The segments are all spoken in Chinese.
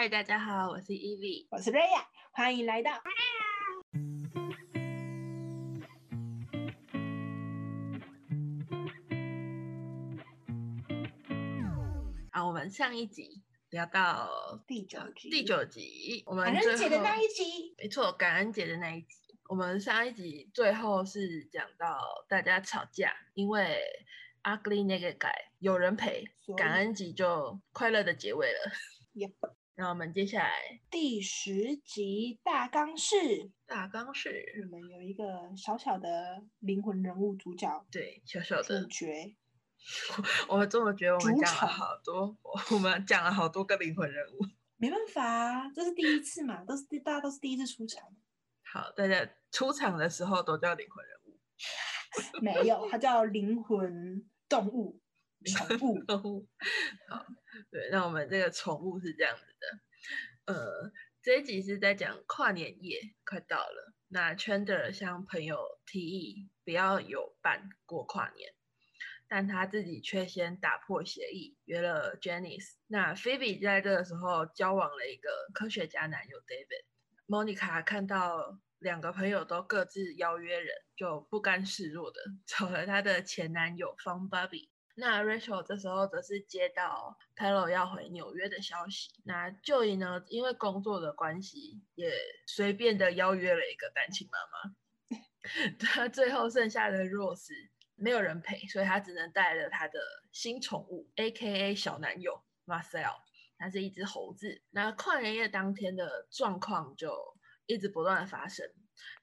嗨，大家好，我是 Evie，我是 Raya，欢迎来到。啊，我们上一集聊到第九集，第九集，我们感恩节的那一集，没错，感恩节的那一集。我们上一集最后是讲到大家吵架，因为 ugly 那个改有人陪，感恩节就快乐的结尾了。Yep。那我们接下来第十集大纲是大纲是，我们有一个小小的灵魂人物主角，对，小小的主角。我们这么觉得，我们讲了好多，我们讲了好多个灵魂人物。没办法，这是第一次嘛，都是大家都是第一次出场。好，大家出场的时候都叫灵魂人物。没有，它叫灵魂动物。宠物，好，对，那我们这个宠物是这样子的，呃，这一集是在讲跨年夜快到了，那 Chandler 向朋友提议不要有伴过跨年，但他自己却先打破协议约了 Janice。那 Phoebe 在这个时候交往了一个科学家男友 David。Monica 看到两个朋友都各自邀约人，就不甘示弱的 找了她的前男友 Fun Bobby。那 Rachel 这时候则是接到 Pelo 要回纽约的消息，那 Joey 呢，因为工作的关系，也随便的邀约了一个单亲妈妈。他最后剩下的 Rose 没有人陪，所以他只能带了他的新宠物，A.K.A 小男友 Marcel，他是一只猴子。那跨年夜当天的状况就一直不断的发生，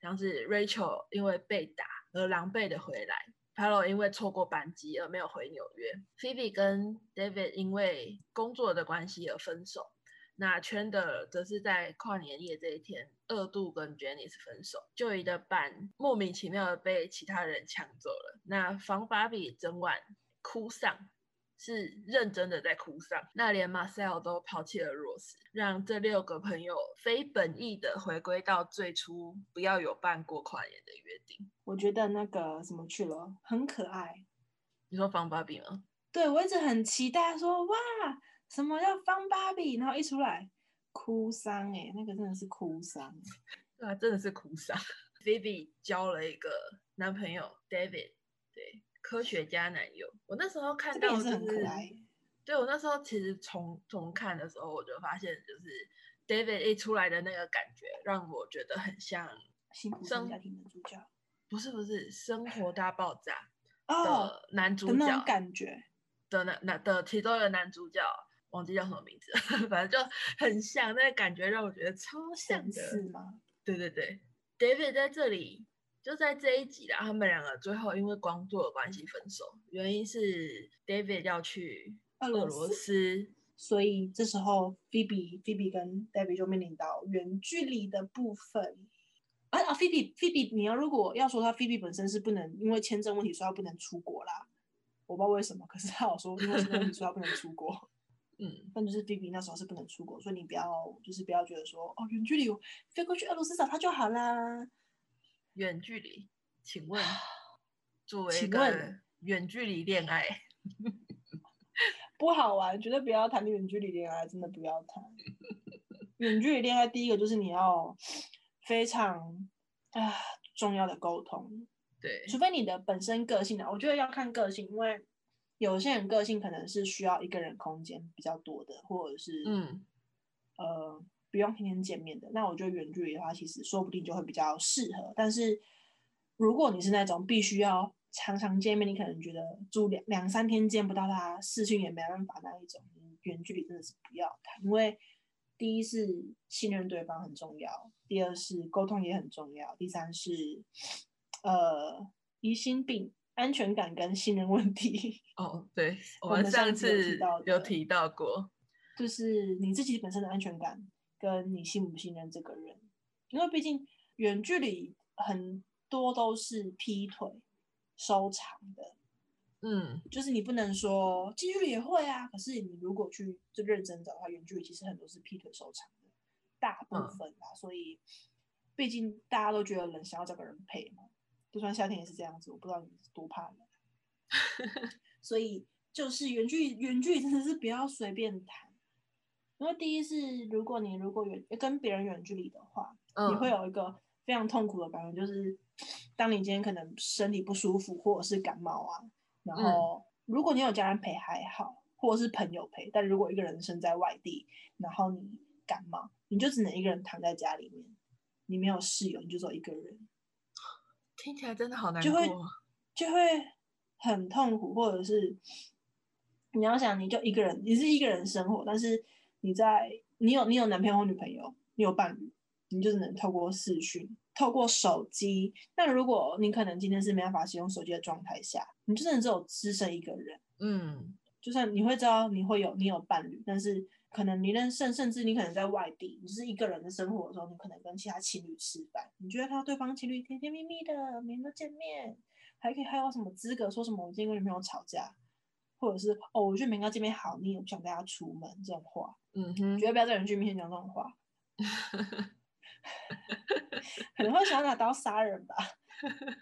像是 Rachel 因为被打而狼狈的回来。Palo 因为错过班机而没有回纽约，Phoebe 跟 David 因为工作的关系而分手。那 Chandler 则是在跨年夜这一天二度跟 Janice 分手。Joey 的伴莫名其妙的被其他人抢走了。那房芭比整晚哭丧。是认真的在哭丧，那连 Marcel 都抛弃了 Rose，让这六个朋友非本意的回归到最初不要有办过跨年的约定。我觉得那个什么去了很可爱。你说方芭比吗？对，我一直很期待说哇，什么叫方芭比？然后一出来哭丧，哎，那个真的是哭丧，对啊，真的是哭丧。Vivi 交了一个男朋友 David，对。科学家男友，我那时候看到就是，对我那时候其实重重看的时候，我就发现就是 David 一出来的那个感觉，让我觉得很像幸福家庭的主角，不是不是生活大爆炸的男主角感觉的男男的其中一个男主角，忘记叫什么名字，反正就很像那个感觉，让我觉得超像的，是吗？对对对，David 在这里。就在这一集啦，他们两个最后因为工作的关系分手，原因是 David 要去俄罗斯，所以这时候 Phoebe Phoebe 跟 David 就面临到远距离的部分。啊啊，Phoebe Phoebe，你要如果要说他 Phoebe 本身是不能因为签证问题说他不能出国啦，我不知道为什么，可是他有说因为签证问题说他不能出国。嗯，但就是 Phoebe 那时候是不能出国，所以你不要就是不要觉得说哦远距离飞过去俄罗斯找他就好啦。远距离，请问 作为一个远距离恋爱，不好玩，绝对不要谈远距离恋爱，真的不要谈。远距离恋爱，第一个就是你要非常啊重要的沟通，对，除非你的本身个性的，我觉得要看个性，因为有些人个性可能是需要一个人空间比较多的，或者是嗯呃。不用天天见面的，那我觉得远距离的话，其实说不定就会比较适合。但是如果你是那种必须要常常见面，你可能觉得住两两三天见不到他，视讯也没办法那一种，远距离真的是不要谈。因为第一是信任对方很重要，第二是沟通也很重要，第三是呃疑心病、安全感跟信任问题。哦，对，我们上次有提到过，就是你自己本身的安全感。跟你信不信任这个人，因为毕竟远距离很多都是劈腿收场的，嗯，就是你不能说近距离也会啊，可是你如果去就认真找的话，远距离其实很多是劈腿收场的，大部分啦，所以毕竟大家都觉得冷，想要找个人陪嘛，就算夏天也是这样子，我不知道你多怕冷，所以就是远距离远距离真的是不要随便谈。因为第一是如果你如果远跟别人远距离的话，你会有一个非常痛苦的感觉，就是 当你今天可能身体不舒服或者是感冒啊，然后如果你有家人陪还好，或者是朋友陪，但如果一个人身在外地，然后你感冒，你就只能一个人躺在家里面，你没有室友，你就只有一个人，听起来真的好难过，就会就会很痛苦，或者是 你要想你就一个人，你是一个人生活，但是你在你有你有男朋友或女朋友，你有伴侣。你就只能透过视讯，透过手机。那如果你可能今天是没办法使用手机的状态下，你就真的只有只剩一个人。嗯，就算你会知道你会有你有伴侣，但是可能你认甚甚至你可能在外地，你是一个人的生活的时候，你可能跟其他情侣吃饭，你觉得看到对方情侣甜甜蜜蜜的，每天都见面，还可以还有什么资格说什么我今天跟女朋友吵架，或者是哦我觉得每天见面好腻，我不想带他出门这种话。嗯哼，绝对不要在人群面前讲这种话。可能会想拿刀杀人吧，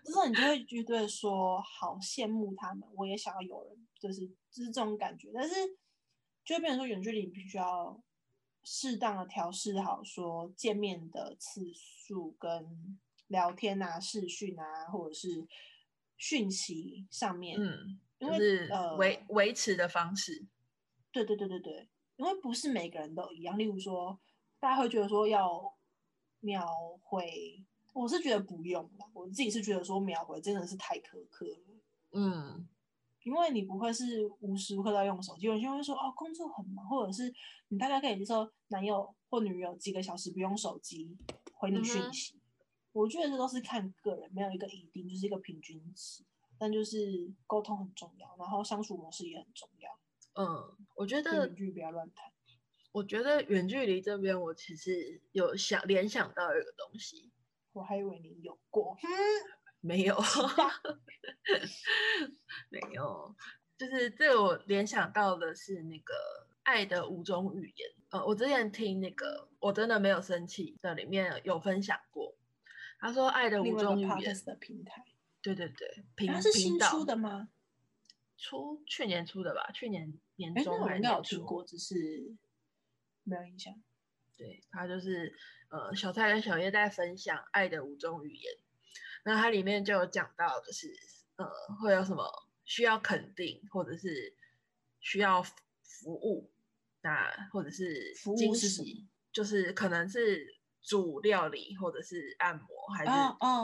就是你就会觉得说好羡慕他们，我也想要有人，就是就是这种感觉。但是就会变成说远距离必须要适当的调试好，说见面的次数跟聊天啊、视讯啊，或者是讯息上面，嗯，因为呃维维持的方式，对对对对对，因为不是每个人都一样。例如说，大家会觉得说要。秒回，我是觉得不用了。我自己是觉得说秒回真的是太苛刻了。嗯，因为你不会是无时无刻在用手机，有些人会说哦工作很忙，或者是你大概可以接受男友或女友几个小时不用手机回你讯息。我觉得这都是看个人，没有一个一定，就是一个平均值。但就是沟通很重要，然后相处模式也很重要。嗯，我觉得远距不要乱谈。我觉得远距离这边，我其实有想联想到一个东西，我还以为你有过，没有，没有，就是这个我联想到的是那个《爱的五种语言》。呃，我之前听那个我真的没有生气的里面有分享过，他说《爱的五种语言》的平台，对对对，它是新出的吗？出去年出的吧，去年年中还是年初，只是。没有印象，对他就是呃，小蔡跟小叶在分享爱的五种语言，那它里面就有讲到，就是呃，会有什么需要肯定，或者是需要服务，那或者是惊喜，就是可能是煮料理，或者是按摩，还是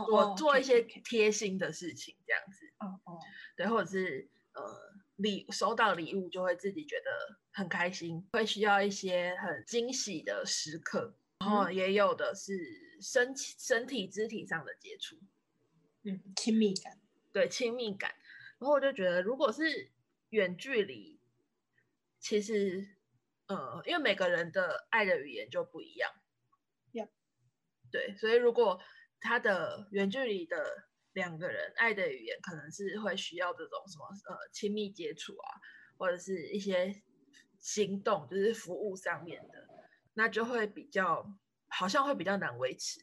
做做一些贴心的事情这样子，哦哦，对，或者是呃。礼收到礼物就会自己觉得很开心，会需要一些很惊喜的时刻，然后也有的是身身体肢体上的接触，嗯，亲密感，对，亲密感。然后我就觉得，如果是远距离，其实，呃，因为每个人的爱的语言就不一样，对，所以如果他的远距离的。两个人爱的语言可能是会需要这种什么呃亲密接触啊，或者是一些行动，就是服务上面的，那就会比较好像会比较难维持。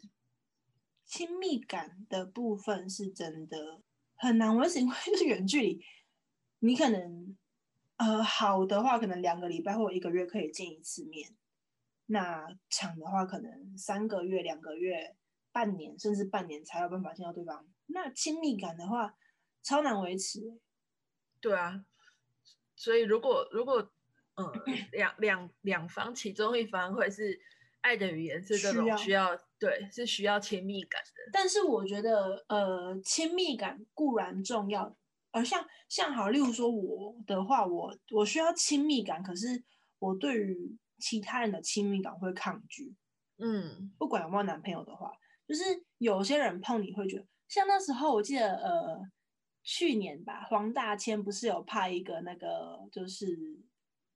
亲密感的部分是真的很难维持，因为 就是远距离，你可能呃好的话可能两个礼拜或一个月可以见一次面，那长的话可能三个月、两个月、半年甚至半年才有办法见到对方。那亲密感的话，超难维持。对啊，所以如果如果嗯两两两方其中一方会是爱的语言是这种需要对是需要亲密感的，但是我觉得呃亲密感固然重要，而像像好例如说我的话，我我需要亲密感，可是我对于其他人的亲密感会抗拒。嗯，不管有没有男朋友的话，就是有些人碰你会觉得。像那时候，我记得，呃，去年吧，黄大千不是有拍一个那个，就是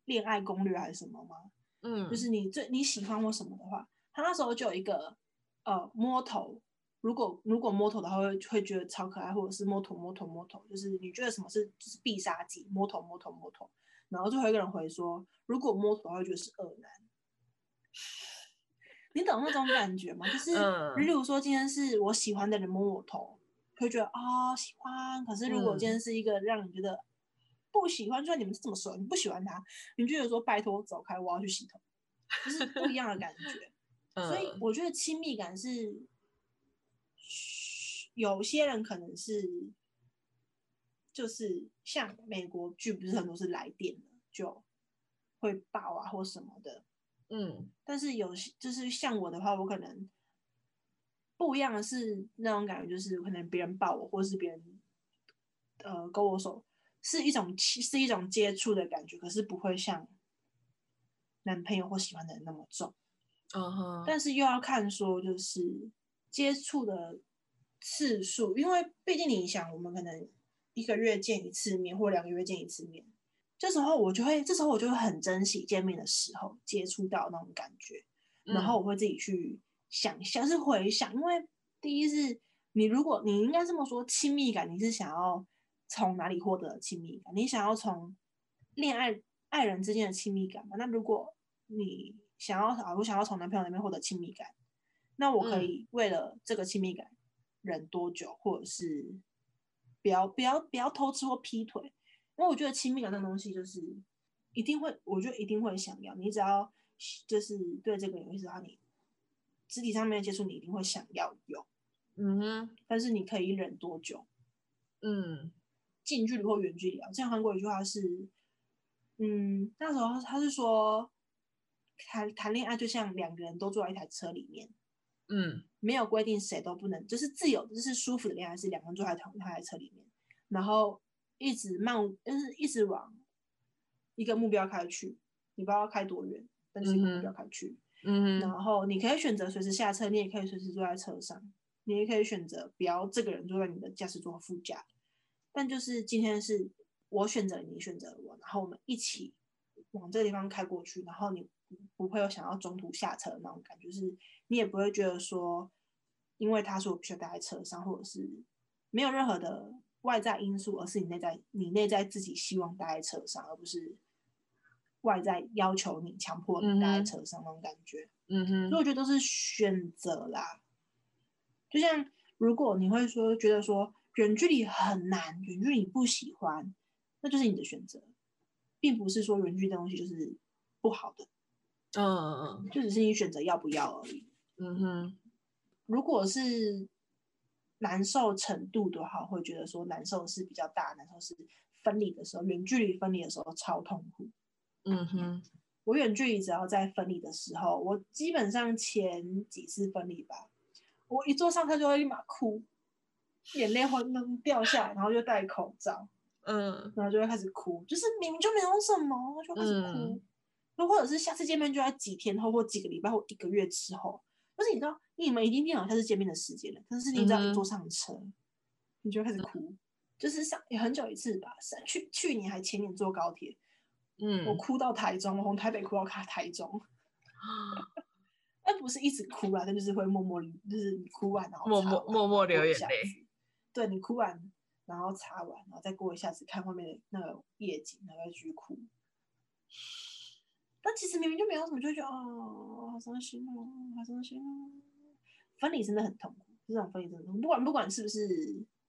恋爱攻略还是什么吗？嗯，就是你最你喜欢我什么的话，他那时候就有一个，呃，摸头，如果如果摸头的话，会会觉得超可爱，或者是摸头摸头摸头，就是你觉得什么是就是必杀技，摸头摸头摸头，然后最后一个人回说，如果摸头会觉得是恶男。你懂那种感觉吗？就是，例如说今天是我喜欢的人摸我头，会觉得啊喜欢。可是如果今天是一个让你觉得不喜欢，就算你们是这么熟，你不喜欢他，你就有说拜托走开，我要去洗头。就是不一样的感觉。所以我觉得亲密感是，有些人可能是，就是像美国剧不是很多是来电的，就会爆啊或什么的，嗯。但是有些就是像我的话，我可能不一样的是那种感觉，就是可能别人抱我，或是别人呃勾我手，是一种是一种接触的感觉，可是不会像男朋友或喜欢的人那么重。嗯哼，但是又要看说，就是接触的次数，因为毕竟你想，我们可能一个月见一次面，或两个月见一次面，这时候我就会，这时候我就会很珍惜见面的时候接触到那种感觉，然后我会自己去想象，是回想，因为第一是，你如果你应该这么说，亲密感你是想要从哪里获得亲密感？你想要从恋爱爱人之间的亲密感吗？那如果你想要啊，我想要从男朋友那边获得亲密感，那我可以为了这个亲密感忍多久，或者是不要不要不要偷吃或劈腿，因为我觉得亲密感这东西就是一定会，我觉得一定会想要，你只要就是对这个人意思，你肢体上面的接触，你一定会想要有，嗯哼，但是你可以忍多久？嗯，近距离或远距离啊？像韩国有一句话是，嗯，那时候他是说。谈谈恋爱就像两个人都坐在一台车里面，嗯，没有规定谁都不能，就是自由，就是舒服的恋爱是两个人坐在同一台车里面，然后一直慢，就是一直往一个目标开去，你不知道开多远，但是一个目标开去，嗯，然后你可以选择随时下车，你也可以随时坐在车上，你也可以选择不要这个人坐在你的驾驶座副驾，但就是今天是我选择你选择我，然后我们一起往这个地方开过去，然后你。不会有想要中途下车的那种感觉，就是你也不会觉得说，因为他说我必须待在车上，或者是没有任何的外在因素，而是你内在你内在自己希望待在车上，而不是外在要求你强迫你待在车上那种感觉。嗯哼，所以我觉得都是选择啦。就像如果你会说觉得说远距离很难，远距离不喜欢，那就是你的选择，并不是说远距离的东西就是不好的。嗯嗯嗯，就只是你选择要不要而已。嗯哼，如果是难受程度的话，会觉得说难受是比较大，难受是分离的时候，远距离分离的时候超痛苦。嗯哼，我远距离只要在分离的时候，我基本上前几次分离吧，我一坐上车就会立马哭，眼泪会能掉下来，然后就戴口罩，嗯，然后就会开始哭，就是明明就没有什么，就开始哭。又或者是下次见面就在几天后，或几个礼拜，或一个月之后。但是你知道，你们已经定好下次见面的时间了。可是你只要一坐上车，你就开始哭。就是上也很久一次吧，去去年还前年坐高铁，嗯，我哭到台中，我从台北哭到卡台中。那不是一直哭啊，那就是会默默，就是你哭完然后默默默默流眼泪。对你哭完，然后擦完，然后再过一下子看外面的那个夜景，然后再继续哭。但其实明明就没有什么，就觉得哦，好伤心哦，好伤心哦。分离真的很痛苦，这种分离真的痛苦。不管不管是不是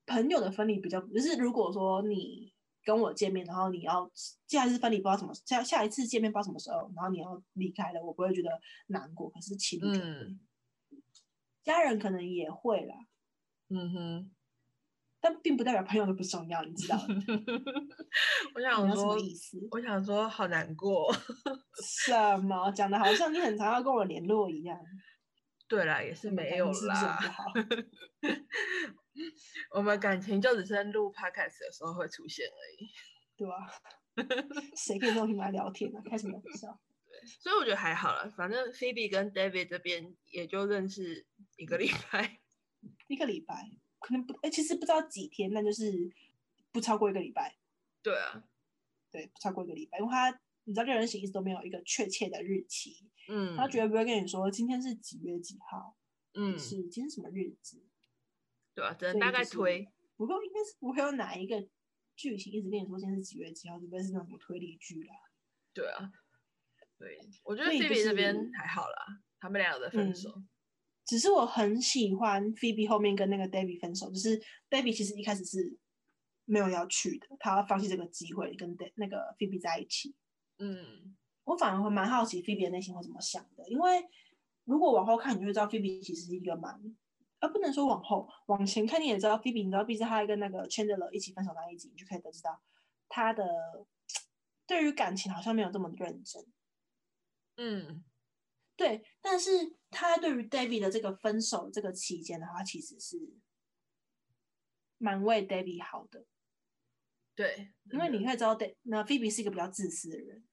朋友的分离比较，就是如果说你跟我见面，然后你要下一次分离不知道什么，下下一次见面不知道什么时候，然后你要离开了，我不会觉得难过。可是情侣，家人可能也会啦。嗯哼。但并不代表朋友都不重要，你知道？我想说，我想说，好难过。什么？讲的好像你很常要跟我联络一样。对啦，也是没有啦。我们感情就只是录 podcast 的时候会出现而已。对啊。谁可以这么来聊天呢？开什么玩笑？对，所以我觉得还好了。反正 Phoebe 跟 David 这边也就认识一个礼拜。一个礼拜。可能不哎，其实不知道几天，那就是不超过一个礼拜。对啊，对，不超过一个礼拜，因为他你知道，六人行一直都没有一个确切的日期。嗯，他绝对不会跟你说今天是几月几号，嗯，是今天什么日子。对啊，只能大概推。不过应该是不会有哪一个剧情一直跟你说今天是几月几号，除非是那种推理剧啦。对啊，对，我觉得 C B 这边还好啦，他们俩的分手。只是我很喜欢 Phoebe 后面跟那个 David 分手，就是 David 其实一开始是没有要去的，他要放弃这个机会跟那个 Phoebe 在一起。嗯，我反而会蛮好奇 phobe 的内心会怎么想的，因为如果往后看，你就会知道 phobe 其实是一个蛮，呃，不能说往后，往前看你也知道 phobe，你知道毕竟他跟那个 Chandler 一起分手那一集，你就可以得知到他的 对于感情好像没有这么认真。嗯，对，但是他对于 David 的这个分手这个期间的话，其实是蛮为 David 好的。对，因为你会知道那菲比是一个比较自私的人。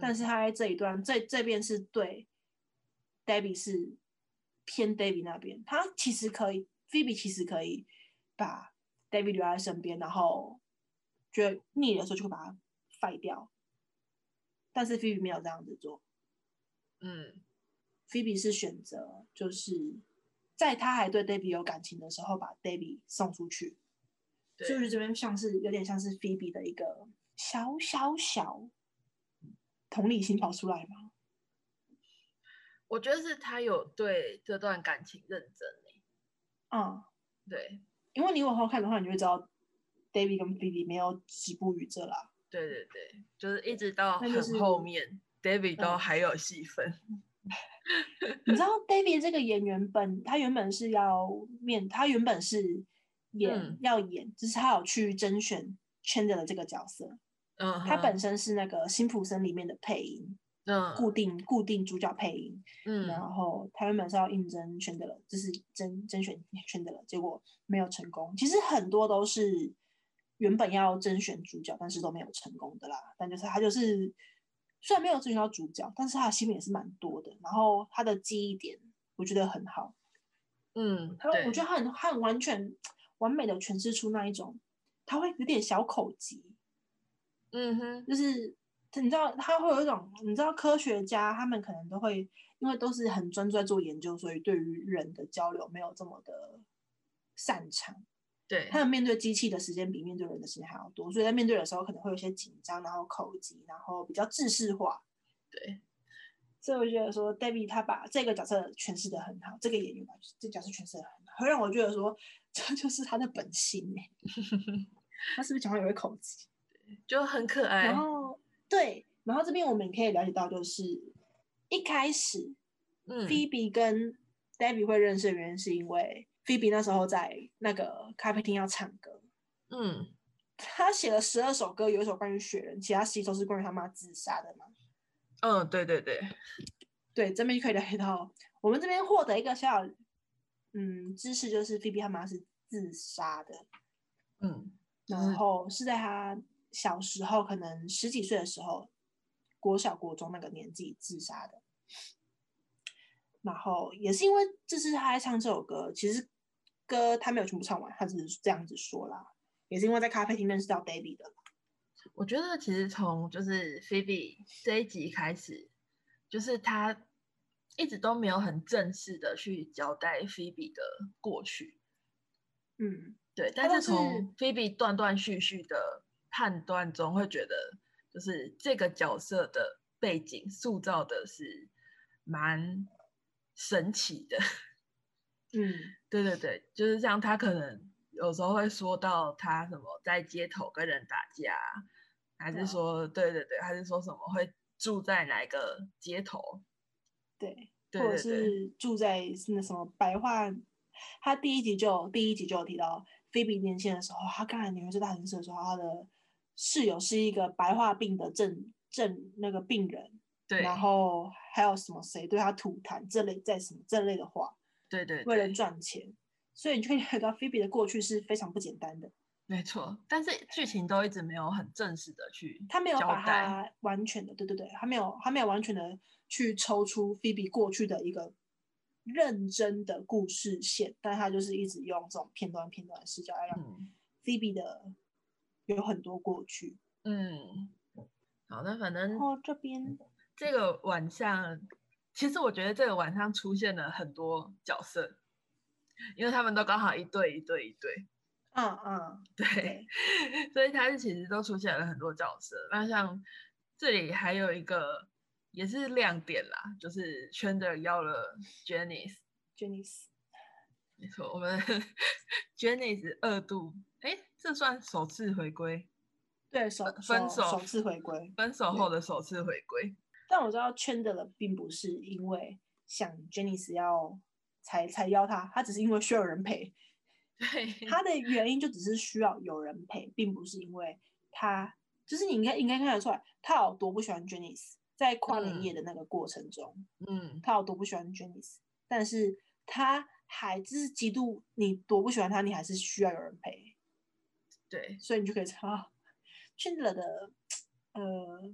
但是他在这一段，这这边是对 David 是偏 David 那边，他其实可以，Phoebe 其实可以把 David 留在身边，然后觉得腻的时候就会把他废掉。但是 Phoebe 没有这样子做，嗯，Phoebe 是选择就是在他还对 Debbie 有感情的时候，把 Debbie 送出去，就是这边像是有点像是 Phoebe 的一个小小小。同理心跑出来吗？我觉得是他有对这段感情认真嗯，对，因为你往后看的话，你就会知道，David 跟 Phoebe 没有止步于这啦。对对对，就是一直到很后面，David 都还有戏份。你知道 David 这个演员本他原本是要面，他原本是演要演，就是他有去甄选 Chandler 这个角色。嗯，他本身是那个《辛普森》里面的配音，嗯，固定固定主角配音，嗯，然后他原本是要应征选的了，就是甄甄选选的了，结果没有成功。其实很多都是原本要甄选主角，但是都没有成功的啦。但就是他就是虽然没有甄选到主角，但是他的戏份也是蛮多的。然后他的记忆点我觉得很好，嗯，他我觉得他很他很完全完美的诠释出那一种，他会有点小口疾。嗯哼，就是你知道他会有一种，你知道科学家他们可能都会，因为都是很专注在做研究，所以对于人的交流没有这么的擅长。对，他们面对机器的时间比面对人的时间还要多，所以在面对的时候可能会有些紧张，然后口疾，然后比较制式化。对，所以我觉得说，David 他把这个角色诠释的很好，这个演员把这角色诠释的很好，会让我觉得说，这就是他的本性哎。他是不是讲话也会口疾？就很可爱，然后对，然后这边我们也可以了解到，就是一开始，嗯，Phoebe 跟 Debbie 会认识的原因，是因为 Phoebe 那时候在那个咖啡厅要唱歌，嗯，他写了十二首歌，有一首关于雪人，其他十一首是关于他妈自杀的嘛？嗯，对对对，对，这边可以了解到，我们这边获得一个小小嗯知识，就是 Phoebe 他妈是自杀的，嗯，然后是在他。小时候可能十几岁的时候，国小国中那个年纪自杀的，然后也是因为这是他在唱这首歌，其实歌他没有全部唱完，他只是这样子说啦，也是因为在咖啡厅认识到 David 的。我觉得其实从就是 Phoebe 这一集开始，就是他一直都没有很正式的去交代 Phoebe 的过去。嗯，对，但是从 Phoebe 断断续续的。判断中会觉得，就是这个角色的背景塑造的是蛮神奇的。嗯，对对对，就是像他可能有时候会说到他什么在街头跟人打架，还是说对对对，还是说什么会住在哪个街头？对，或者是住在那什么白话？他第一集就第一集就有提到，菲比年轻的时候，他刚来纽约大城市的时候，他的。室友是一个白化病的症症那个病人，对，然后还有什么谁对他吐痰这类在什么这类的话，对对，为了赚钱，所以你就可以看到菲比的过去是非常不简单的，没错，但是剧情都一直没有很正式的去，他没有把它完全的，对对对，他没有他没有完全的去抽出菲比过去的一个认真的故事线，但他就是一直用这种片段片段的视角来让菲比的。有很多过去，嗯，好，那反正哦这边这个晚上，其实我觉得这个晚上出现了很多角色，因为他们都刚好一对一对一对，嗯嗯，对，所以他是其实都出现了很多角色。那像这里还有一个也是亮点啦，就是圈的要了 Janice，Janice，没错，我们 Janice 二度。哎，这算首次回归，对，首分手首次回归，分手后的首次回归。但我知道圈的了，并不是因为想 Jenny 要才才邀他，他只是因为需要有人陪。对，他的原因就只是需要有人陪，并不是因为他，就是你应该应该看得出来，他有多不喜欢 Jenny，在跨年夜的那个过程中，嗯，他有多不喜欢 Jenny，但是他还就是极度你多不喜欢他，你还是需要有人陪。对，所以你就可以知道 Chandler 的呃，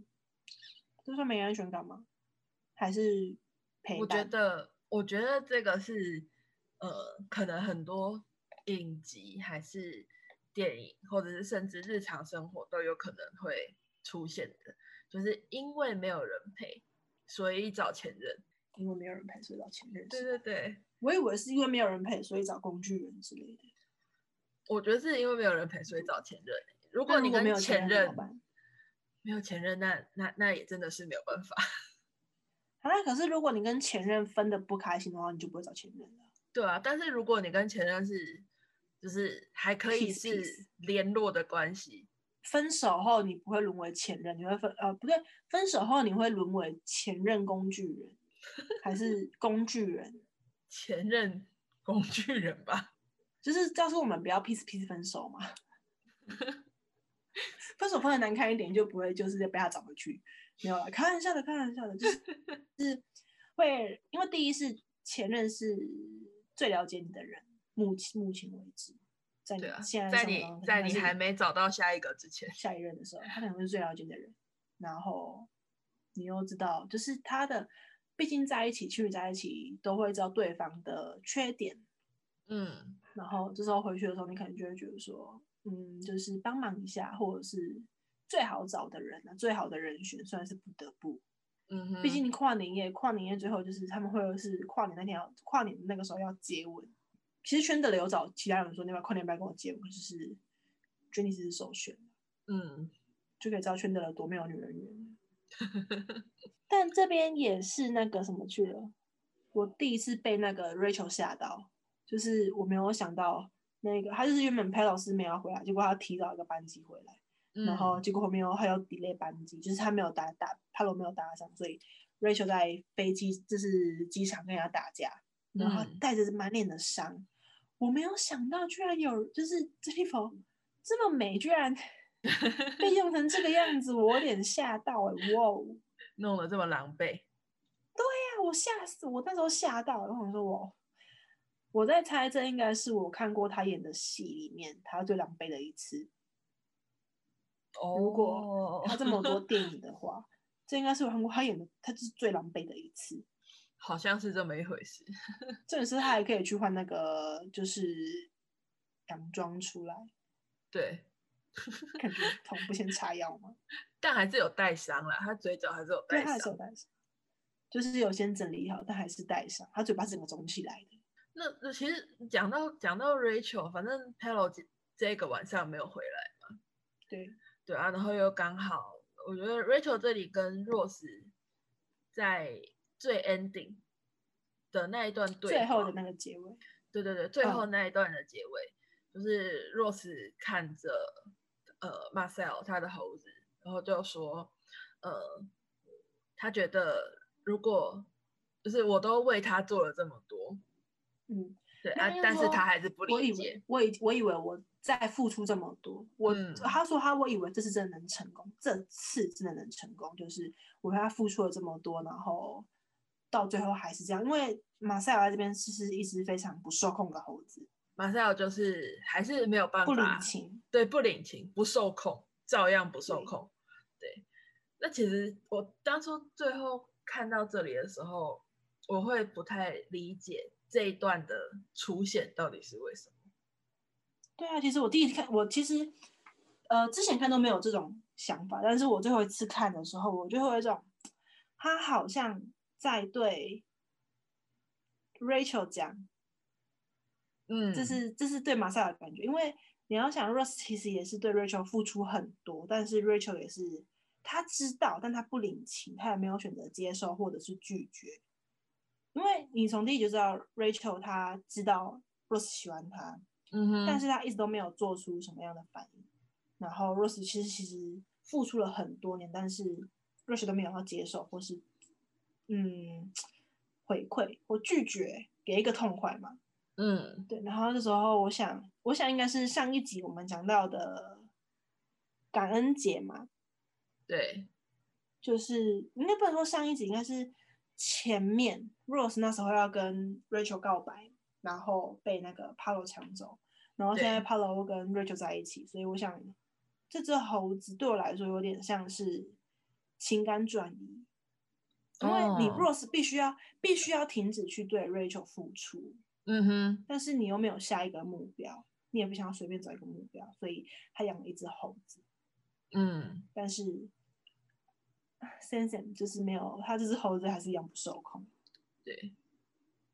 这算没安全感吗？还是陪伴？我觉得，我觉得这个是呃，可能很多。影集还是电影，或者是甚至日常生活都有可能会出现的，就是因为没有人陪，所以找前任。因为没有人陪，所以找前任。对对对，我以为是因为没有人陪，所以找工具人之类的。我觉得是因为没有人陪，所以找前任。如果你跟前任没有前任，那那那也真的是没有办法。啊，可是如果你跟前任分的不开心的话，你就不会找前任了。对啊，但是如果你跟前任是就是还可以是联络的关系。分手后你不会沦为前任，你会分呃不对，分手后你会沦为前任工具人，还是 工具人？前任工具人吧，就是告诉我们不要 peace peace 分手嘛。分手分的难看一点，就不会就是被他找回去。没有了，开玩笑的，开玩笑的，就是是会因为第一是前任是最了解你的人。目前目前为止，在你现在在你在你还没找到下一个之前，下一任的时候，他可能是最了解你的人。然后你又知道，就是他的，毕竟在一起，情侣在一起都会知道对方的缺点。嗯，然后这时候回去的时候，你可能就会觉得说，嗯，就是帮忙一下，或者是最好找的人呢，最好的人选，算是不得不。嗯，毕竟跨年夜，跨年夜最后就是他们会是跨年那天要跨年那个时候要接吻。其实圈的有找其他人说，你要跨年拜跟我接吻，就是 Jenny 是首选，嗯，就可以知道圈的有多没有女人缘。但这边也是那个什么去了，我第一次被那个 Rachel 吓到，就是我没有想到那个他就是原本 Pay 老师没有回来，结果他提早一个班级回来，然后结果后面又还有 delay 班级，就是他没有打打 p 罗没有打上，所以 Rachel 在飞机就是机场跟人家打架，然后带着满脸的伤。我没有想到，居然有就是这地方这么美，居然 被用成这个样子，我有点吓到哎！哇，弄得这么狼狈。对呀，我吓死！我那时候吓到，然后我说我我在猜，这应该是我看过他演的戏里面他最狼狈的一次。哦，如果他这么多 电影的话，这应该是我看过他演的，他是最狼狈的一次。好像是这么一回事，这也是他还可以去换那个，就是洋装出来。对，感觉痛，不先擦药吗？但还是有带伤了，他嘴角还是有带伤。对，还是有带伤，就是有先整理好，但还是带伤。他嘴巴整个肿起来的。那那其实讲到讲到 Rachel，反正 Pelo 这这个晚上没有回来嘛。对对啊，然后又刚好，我觉得 Rachel 这里跟 Rose 在。最 ending 的那一段对最后的那个结尾，对对对，最后那一段的结尾，就是 Rose 看着呃 Marcel 他的猴子，然后就说，呃，他觉得如果就是我都为他做了这么多，嗯，对啊，但是他还是不理解，我以我以为我在付出这么多，我他说他我以为这次真的能成功，这次真的能成功，就是我为他付出了这么多，然后。到最后还是这样，因为马赛尔在这边其实一只非常不受控的猴子。马赛尔就是还是没有办法不领情，对，不领情，不受控，照样不受控。对，那其实我当初最后看到这里的时候，我会不太理解这一段的出现到底是为什么。对啊，其实我第一次看，我其实呃之前看都没有这种想法，但是我最后一次看的时候，我就会有一种他好像。在对 Rachel 讲，嗯，这是这是对马赛尔的感觉，因为你要想，Rose 其实也是对 Rachel 付出很多，但是 Rachel 也是他知道，但他不领情，他也没有选择接受或者是拒绝，因为你从第一集就知道 Rachel 他知道 Rose 喜欢他，嗯哼，但是他一直都没有做出什么样的反应，然后 Rose 其实其实付出了很多年，但是 Rose 都没有要接受或是嗯回馈或拒绝给一个痛快嘛。嗯，对。然后这时候我想，我想应该是上一集我们讲到的感恩节嘛。对，就是应该不能说上一集，应该是前面 Rose 那时候要跟 Rachel 告白，然后被那个 Palo 抢走，然后现在 Palo 跟 Rachel 在一起，所以我想。这只猴子对我来说有点像是情感转移，因为你 Rose 必须要必须要停止去对 Rachel 付出，嗯哼，但是你又没有下一个目标，你也不想要随便找一个目标，所以他养了一只猴子，嗯，但是 s e n s e 就是没有，他这只猴子还是一样不受控，对，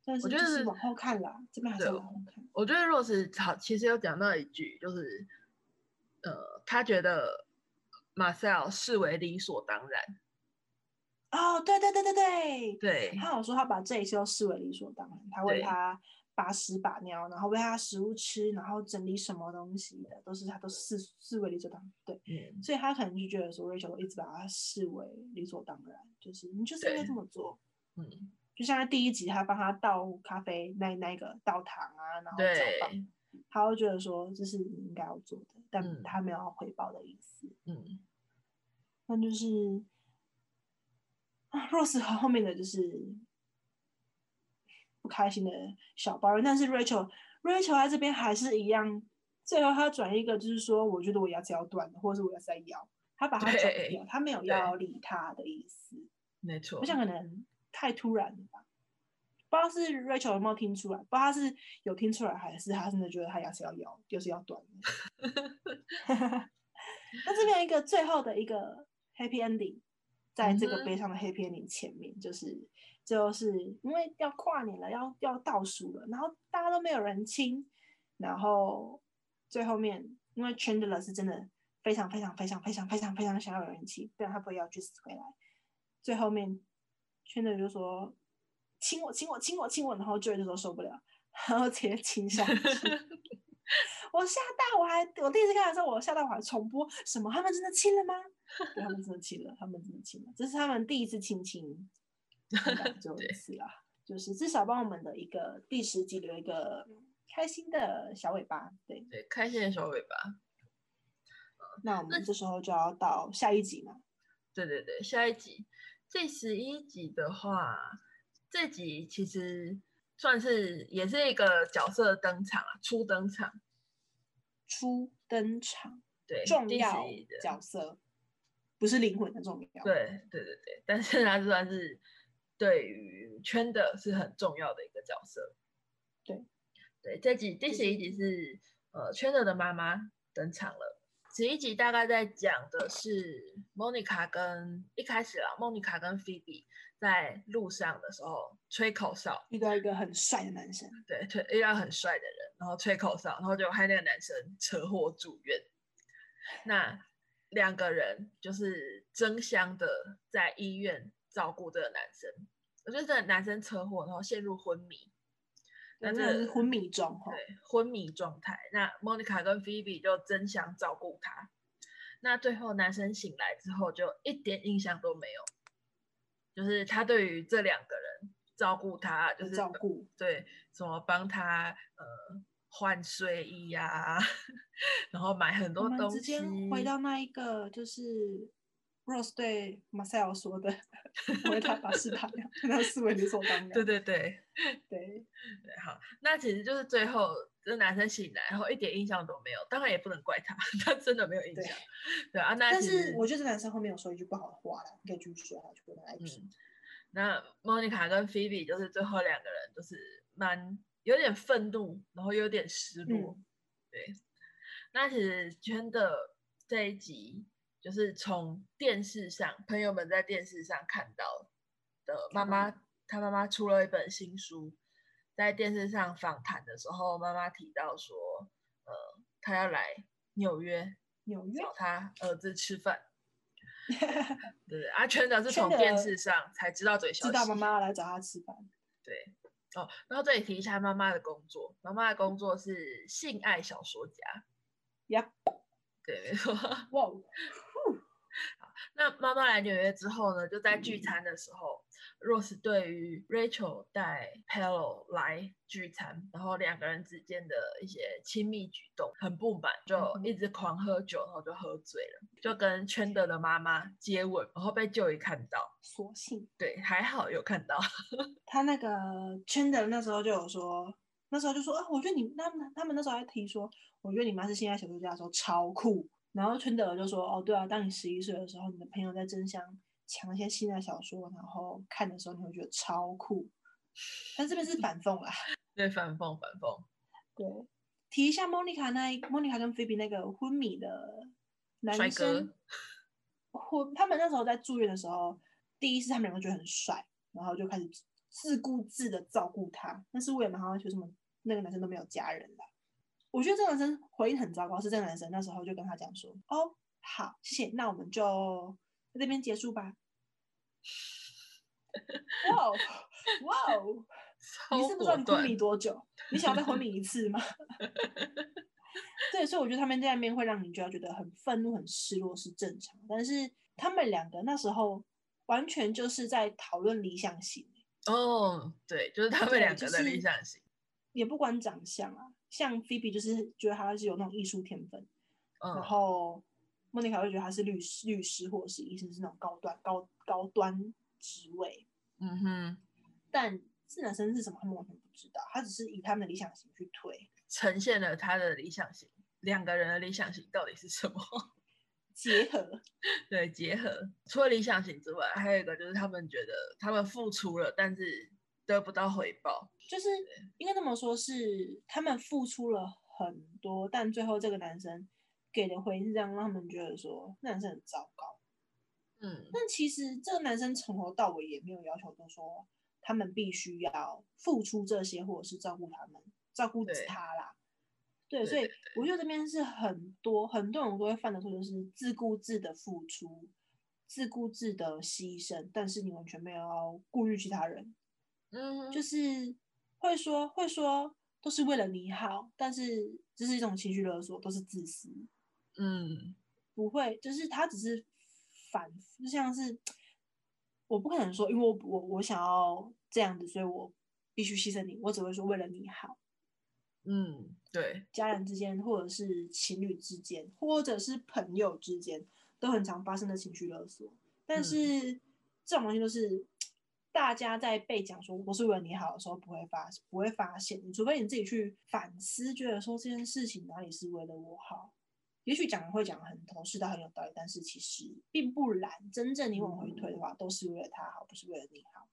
但是就是往后看啦，这边还是往后看，我觉得 Rose 好，其实有讲到一句就是。呃，他觉得 Marcel 视为理所当然。哦，对对对对对，对，他有说他把这一切都视为理所当然，他为他把屎把尿，然后喂他食物吃，然后整理什么东西的，都是他都视视为理所当然。对，嗯，所以他可能就觉得说 Rachel 一直把他视为理所当然，就是你就是应该这么做。嗯，就像在第一集他帮他倒咖啡那那个倒糖啊，然后搅拌。他会觉得说这是你应该要做的，但他没有回报的意思。嗯，那就是啊，Rose 和后面的就是不开心的小抱怨，但是 Rachel，Rachel 在这边还是一样，最后他转一个就是说，我觉得我牙齿要断了，或者是我牙齿在咬，他把它转掉，他没有要理他的意思。没错，我想可能太突然了吧。不知道是 Rachel 有没有听出来，不知道他是有听出来，还是他真的觉得他牙齿要咬，就是要断。那这边一个最后的一个 Happy Ending，在这个悲伤的 Happy Ending 前面，就是就是因为要跨年了，要要倒数了，然后大家都没有人亲，然后最后面因为 Chandler 是真的非常非常非常非常非常非常想要有人亲，不然他不会要去死回来。最后面 Chandler 就说。亲我，亲我，亲我，亲我，然后 Joy 都受不了，然后直接亲上去。我吓到，我还我第一次看的时候，我吓到，我还重播什么？他们真的亲了吗？对，他们真的亲了，他们真的亲了，这是他们第一次亲亲，就一次啦，就是至少帮我们的一个第十集留一个开心的小尾巴，对对，开心的小尾巴。那我们这时候就要到下一集嘛？对对对，下一集这十一集的话。这集其实算是也是一个角色登场啊，初登场，初登场，对，重要角色，不是灵魂的重要，对对对对，但是他算是对于圈的是很重要的一个角色，对对，这集第十一集是呃圈的的妈妈登场了，十一集大概在讲的是莫妮卡跟一开始啊，莫妮卡跟菲比。在路上的时候吹口哨，遇到一个很帅的男生，对，吹遇到很帅的人，然后吹口哨，然后就害那个男生车祸住院。那两个人就是争相的在医院照顾这个男生。我觉得这个男生车祸，然后陷入昏迷，那这是昏迷状态，对，昏迷状态。那 Monica 跟菲比就争相照顾他。那最后男生醒来之后，就一点印象都没有。就是他对于这两个人照顾他，就是照顾对，什么帮他呃换睡衣呀，然后买很多东西。直接回到那一个，就是 Rose 对 Marcel 说的，为他把事他那视为理所当然。对对对对对，好，那其实就是最后这男生醒来，然后一点印象都没有，当然也不能怪他，他真的没有印象。对啊，那但是我觉得男生后面有说一句不好的话了，可以继续说下去，跟他爱嗯，那莫妮卡跟菲比就是最后两个人，就是蛮有点愤怒，然后有点失落。对，那其实圈的这一集就是从电视上，朋友们在电视上看到的妈妈，她妈妈出了一本新书，在电视上访谈的时候，妈妈提到说，呃，她要来纽约，纽约找她儿子吃饭。对对，阿圈的是从电视上才知道这个消息，知道妈妈要来找他吃饭。对，哦，然后这里提一下妈妈的工作，妈妈的工作是性爱小说家。Yep。对，没错。哇，好，那妈妈来纽约之后呢，就在聚餐的时候。Rose 对于 Rachel 带 Pelo 来聚餐，然后两个人之间的一些亲密举动很不满，就一直狂喝酒，然后就喝醉了，就跟 Chandler 的妈妈接吻，然后被 Joey 看到。索性对，还好有看到。他那个 Chandler 那时候就有说，那时候就说啊，我觉得你他们他们那时候还提说，我觉得你妈是现在小说家的时候超酷。然后 Chandler 就说，哦，对啊，当你十一岁的时候，你的朋友在争相。抢一些新的小说，然后看的时候你会觉得超酷，但这边是反讽啦。对，反讽，反讽。对，提一下莫妮卡那莫妮卡跟菲比那个昏迷的男生，昏，他们那时候在住院的时候，第一次他们两个觉得很帅，然后就开始自顾自的照顾他。但是我也蛮好奇，为什么那个男生都没有家人了？我觉得这个男生回应很糟糕，是这个男生那时候就跟他讲说：“哦，好，谢谢，那我们就。”在这边结束吧。哇哇哦！你是不知道你昏迷多久？你想要再昏迷一次吗？对，所以我觉得他们在那边会让你就要觉得很愤怒、很失落是正常。但是他们两个那时候完全就是在讨论理想型。哦，对，就是他们两个的理想型。也不管长相啊，像菲比就是觉得他是有那种艺术天分，然后。莫妮卡会觉得他是律师、律师或者是医生，是那种高端、高高端职位。嗯哼。但智男生是什么，他们完全不知道。他只是以他们的理想型去推，呈现了他的理想型。两个人的理想型到底是什么？结合。对，结合。除了理想型之外，还有一个就是他们觉得他们付出了，但是得不到回报。就是应该这么说，是他们付出了很多，但最后这个男生。给的回应是这样，让他们觉得说男生很糟糕。嗯，但其实这个男生从头到尾也没有要求，就说他们必须要付出这些，或者是照顾他们，照顾他啦。对，所以我觉得这边是很多很多人都会犯的错，就是自顾自的付出，自顾自的牺牲，但是你完全没有顾虑其他人。嗯，就是会说会说都是为了你好，但是这是一种情绪勒索，都是自私。嗯，不会，就是他只是反，就像是我不可能说，因为我我我想要这样子，所以我必须牺牲你。我只会说为了你好。嗯，对，家人之间，或者是情侣之间，或者是朋友之间，都很常发生的情绪勒索。但是这种东西都是大家在被讲说我是为了你好的时候不会发不会发现，除非你自己去反思，觉得说这件事情哪里是为了我好。也许讲会讲很头是道很有道理，但是其实并不然。真正你往回推的话，都是为了他好，不是为了你好。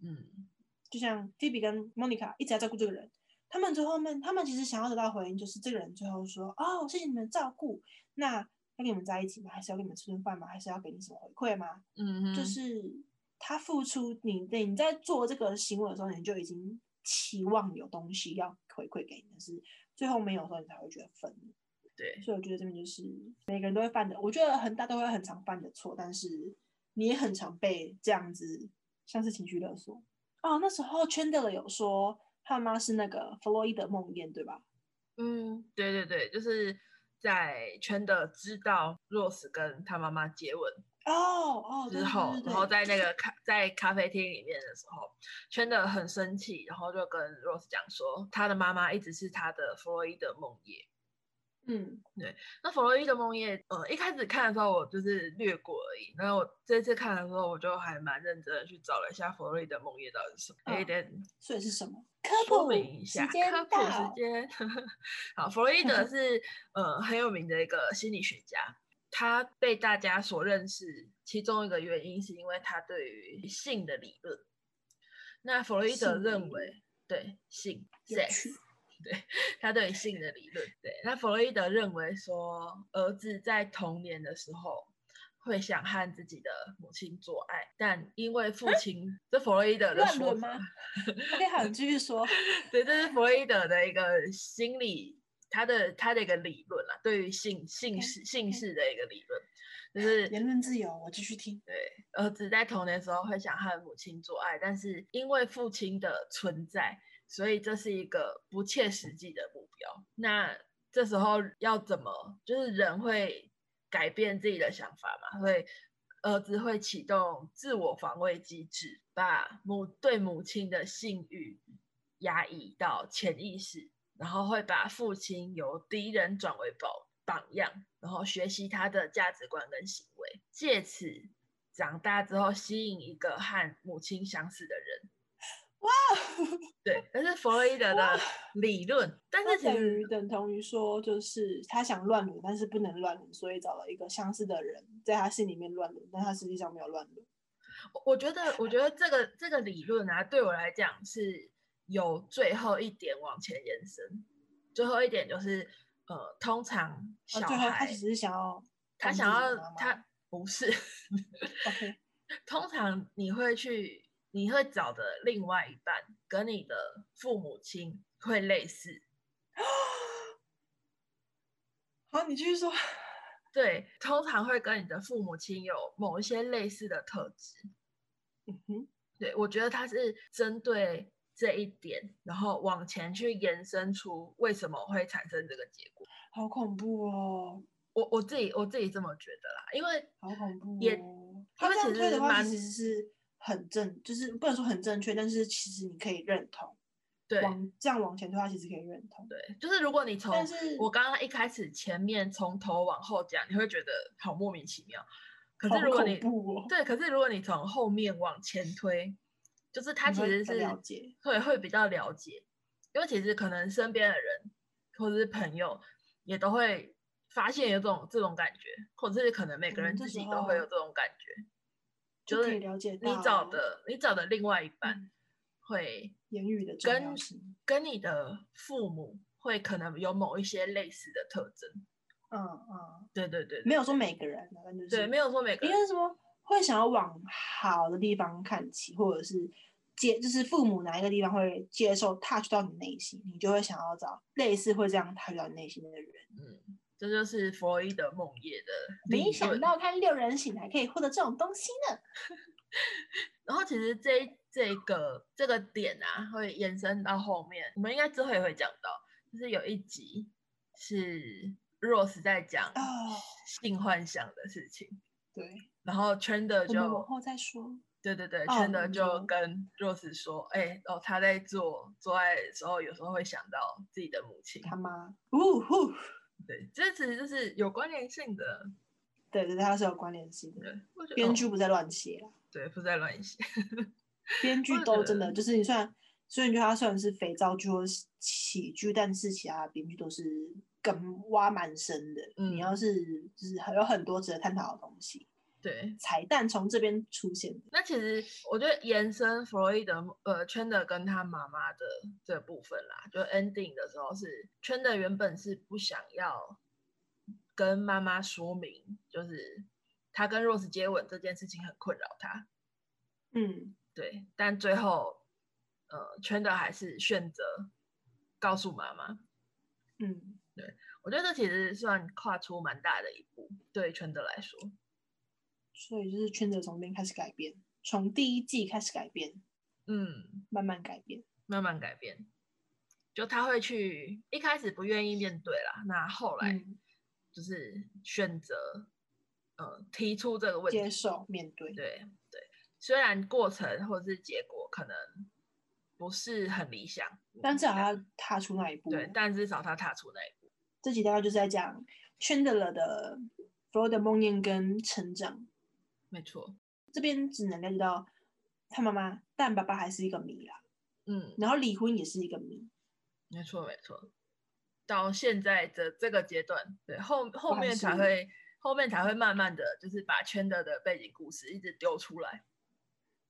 嗯，就像 Phoebe 跟 Monica 一直在照顾这个人，他们最后面，他们其实想要得到回应，就是这个人最后说：“哦，谢谢你们照顾，那要跟你们在一起吗？还是要跟你们吃顿饭吗？还是要给你什么回馈吗？”嗯，就是他付出，你对你在做这个行为的时候，你就已经期望有东西要回馈给你，但是最后没有的时候，你才会觉得愤怒。对，所以我觉得这边就是每个人都会犯的，我觉得很大都会很常犯的错，但是你也很常被这样子，像是情绪勒索。哦，那时候 Chandler 有说他妈是那个弗洛伊德梦魇，对吧？嗯，对对对，就是在 Chandler 知道 Rose 跟他妈妈接吻哦哦之后，然后在那个咖在咖啡厅里面的时候，Chandler 很生气，然后就跟 Rose 讲说，他的妈妈一直是他的弗洛伊德梦魇。嗯，对。那弗洛伊德梦魇，呃，一开始看的时候我就是略过而已。然后我这次看的时候，我就还蛮认真的去找了一下弗洛伊德梦魇到底是什么。有点，所以是什么？科普一下，科普时间。好，弗洛伊德是呃很有名的一个心理学家，他被大家所认识，其中一个原因是因为他对于性的理论。那弗洛伊德认为，对性，sex。对他对性的理论，对那弗洛伊德认为说，儿子在童年的时候会想和自己的母亲做爱，但因为父亲，这弗洛伊德的说法吗？可以好，继续说。对，这是弗洛伊德的一个心理，他的他的一个理论啦，对于性性事性事的一个理论，就是言论自由，我继续听。对，儿子在童年时候会想和母亲做爱，但是因为父亲的存在。所以这是一个不切实际的目标。那这时候要怎么，就是人会改变自己的想法嘛？所以儿子会启动自我防卫机制，把母对母亲的性欲压抑到潜意识，然后会把父亲由敌人转为宝榜样，然后学习他的价值观跟行为，借此长大之后吸引一个和母亲相似的人。哇，对，但是弗洛伊德的理论，但是等于等同于说，就是他想乱伦，但是不能乱伦，所以找了一个相似的人，在他心里面乱伦，但他实际上没有乱伦。我觉得，我觉得这个这个理论啊，对我来讲是有最后一点往前延伸。最后一点就是，呃，通常小孩他只是想要，他想要他不是，OK，通常你会去。你会找的另外一半跟你的父母亲会类似，好，你继续说。对，通常会跟你的父母亲有某一些类似的特质。嗯哼，对，我觉得他是针对这一点，然后往前去延伸出为什么会产生这个结果。好恐怖哦！我我自己我自己这么觉得啦，因为好恐怖，也他这样推的话，其实是。很正，就是不能说很正确，但是其实你可以认同，对，往这样往前推，话其实可以认同，对，就是如果你从，我刚刚一开始前面从头往后讲，你会觉得好莫名其妙，可是如果你对，可是如果你从后面往前推，就是他其实是了解，会会比较了解，因为其实可能身边的人或者是朋友也都会发现有这种这种感觉，或者是可能每个人自己都会有这种感觉。就是了解你找的，你找的另外一半会言语的跟跟你的父母会可能有某一些类似的特征。嗯嗯，对对对，没有说每个人，就是对，没有说每个人，应该说会想要往好的地方看齐，或者是接，就是父母哪一个地方会接受 touch 到你内心，你就会想要找类似会这样 touch 到你内心的人。嗯。这就是弗洛伊德梦夜的。没想到看六人醒还可以获得这种东西呢。然后其实这这个这个点啊，会延伸到后面，我们应该之后也会讲到，就是有一集是 Rose 在讲性幻想的事情。对。然后圈的就往后再说。对对对，圈的就跟 Rose 说，哎哦，他在做做爱的时候，有时候会想到自己的母亲。他妈。呜呼。对，这其实就是有关联性的。对对，他是有关联性的。编剧不在乱写啦。对，不在乱写。编剧都真的，就是你算，所以你觉得它虽然是肥皂剧或喜剧，但是其他编剧都是梗挖蛮深的。嗯你要是就是还有很多值得探讨的东西。对，彩蛋从这边出现。那其实我觉得延伸弗洛伊德呃圈的跟他妈妈的这部分啦，就 ending 的时候是圈的原本是不想要跟妈妈说明，就是他跟 Rose 接吻这件事情很困扰他。嗯，对，但最后呃圈的还是选择告诉妈妈。嗯，对，我觉得这其实算跨出蛮大的一步，对圈的来说。所以就是圈子从零开始改变，从第一季开始改变，嗯，慢慢改变，慢慢改变。就他会去一开始不愿意面对啦，那后来就是选择，呃，提出这个问题，接受面对。对对，虽然过程或者是结果可能不是很理想，但至少他踏出那一步。对，但至少他踏出那一步。这集大概就是在讲圈德勒的所有的梦魇跟成长。没错，这边只能了解到他妈妈，但爸爸还是一个谜啦。嗯，然后离婚也是一个谜。没错，没错。到现在的这个阶段，对后后面才会后面才会慢慢的就是把圈的的背景故事一直丢出来。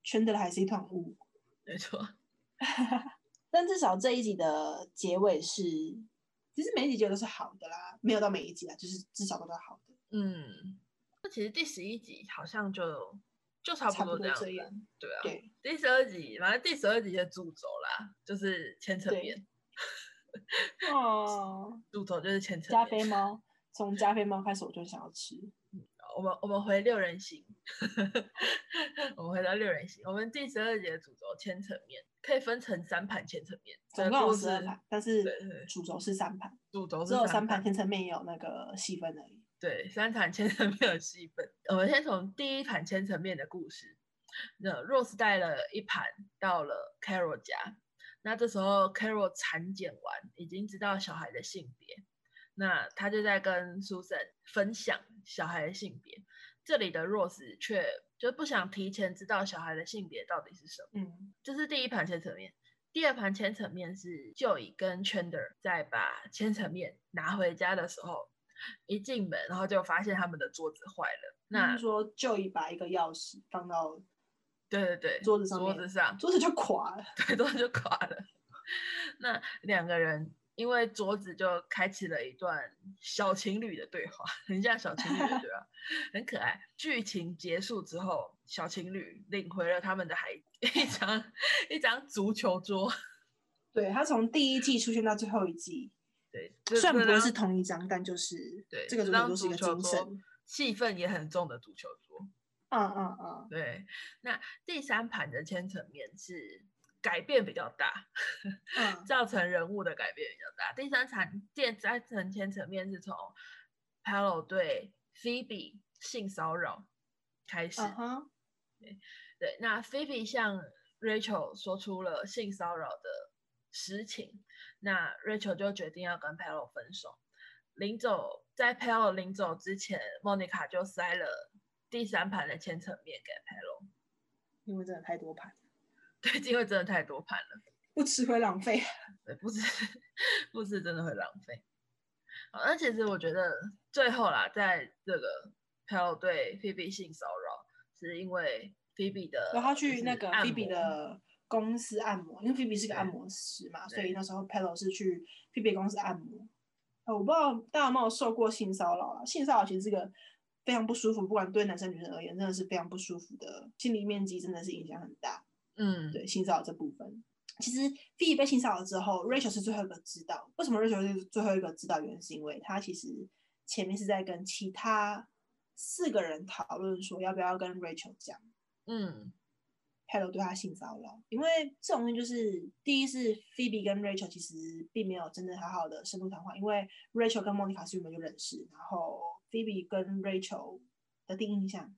圈的还是一团雾。没错。但至少这一集的结尾是，其实每一集结尾都是好的啦，没有到每一集啦，就是至少都是好的。嗯。那其实第十一集好像就就差不多这样，对啊。对，第十二集，反正第十二集的主轴啦，就是千层面。哦。主轴就是千层。加菲猫，从加菲猫开始我就想要吃。我们我们回六人行，我们回到六人行。我们第十二节主轴千层面可以分成三盘千层面，总共有十二盘，但是主轴是三盘，主轴只有三盘千层面有那个细分而已。对，三盘千层面的戏份。我们先从第一盘千层面的故事。那 Rose 带了一盘到了 Carol 家，那这时候 Carol 产检完，已经知道小孩的性别。那他就在跟 Susan 分享小孩的性别，这里的 Rose 却就不想提前知道小孩的性别到底是什么。嗯，这是第一盘千层面。第二盘千层面是 Joey 跟 Chandler 在把千层面拿回家的时候，一进门然后就发现他们的桌子坏了。那说 Joey 把一个钥匙放到对对对桌子上，桌子上桌子就垮了，对，桌子就垮了。那两个人。因为桌子就开启了一段小情侣的对话，很像小情侣的对话，很可爱。剧情结束之后，小情侣领回了他们的孩一张一张足球桌。对他从第一季出现到最后一季，对，虽然不会是同一张，但就是对这个足球桌是一个精神，气氛也很重的足球桌。嗯嗯嗯，对。那第三盘的千层面是。改变比较大，造成人物的改变比较大。第三场第三层千层面是从 Palo 对 Phoebe 性骚扰开始。对对，那 Phoebe 向 Rachel 说出了性骚扰的实情，那 Rachel 就决定要跟 p e l o 分手。临走在 p e l o 临走之前，Monica 就塞了第三盘的千层面给 p e l o 因为真的太多盘。对，因为真的太多盘了，不吃会浪费。对，不吃不吃真的会浪费。好，那其实我觉得最后啦，在这个 Pal 对 Phoebe 性骚扰，是因为 Phoebe 的，然后去那个 Phoebe 的公司按摩，因为 Phoebe 是个按摩师嘛，所以那时候 Pal 是去 Phoebe 公司按摩。我不知道大家有没有受过性骚扰啊？性骚扰其实是个非常不舒服，不管对男生女生而言，真的是非常不舒服的，心理面积真的是影响很大。嗯，对，性骚扰这部分，其实 Phoebe 被性骚扰之后，Rachel 是最后一个知道。为什么 Rachel 是最后一个知道？原因是因为他其实前面是在跟其他四个人讨论说要不要跟 Rachel 讲，嗯，Hello 对他性骚扰。因为这种东西就是，第一是 Phoebe 跟 Rachel 其实并没有真的好好的深度谈话，因为 Rachel 跟 Monica 是原本就认识，然后 Phoebe 跟 Rachel 的第一印象。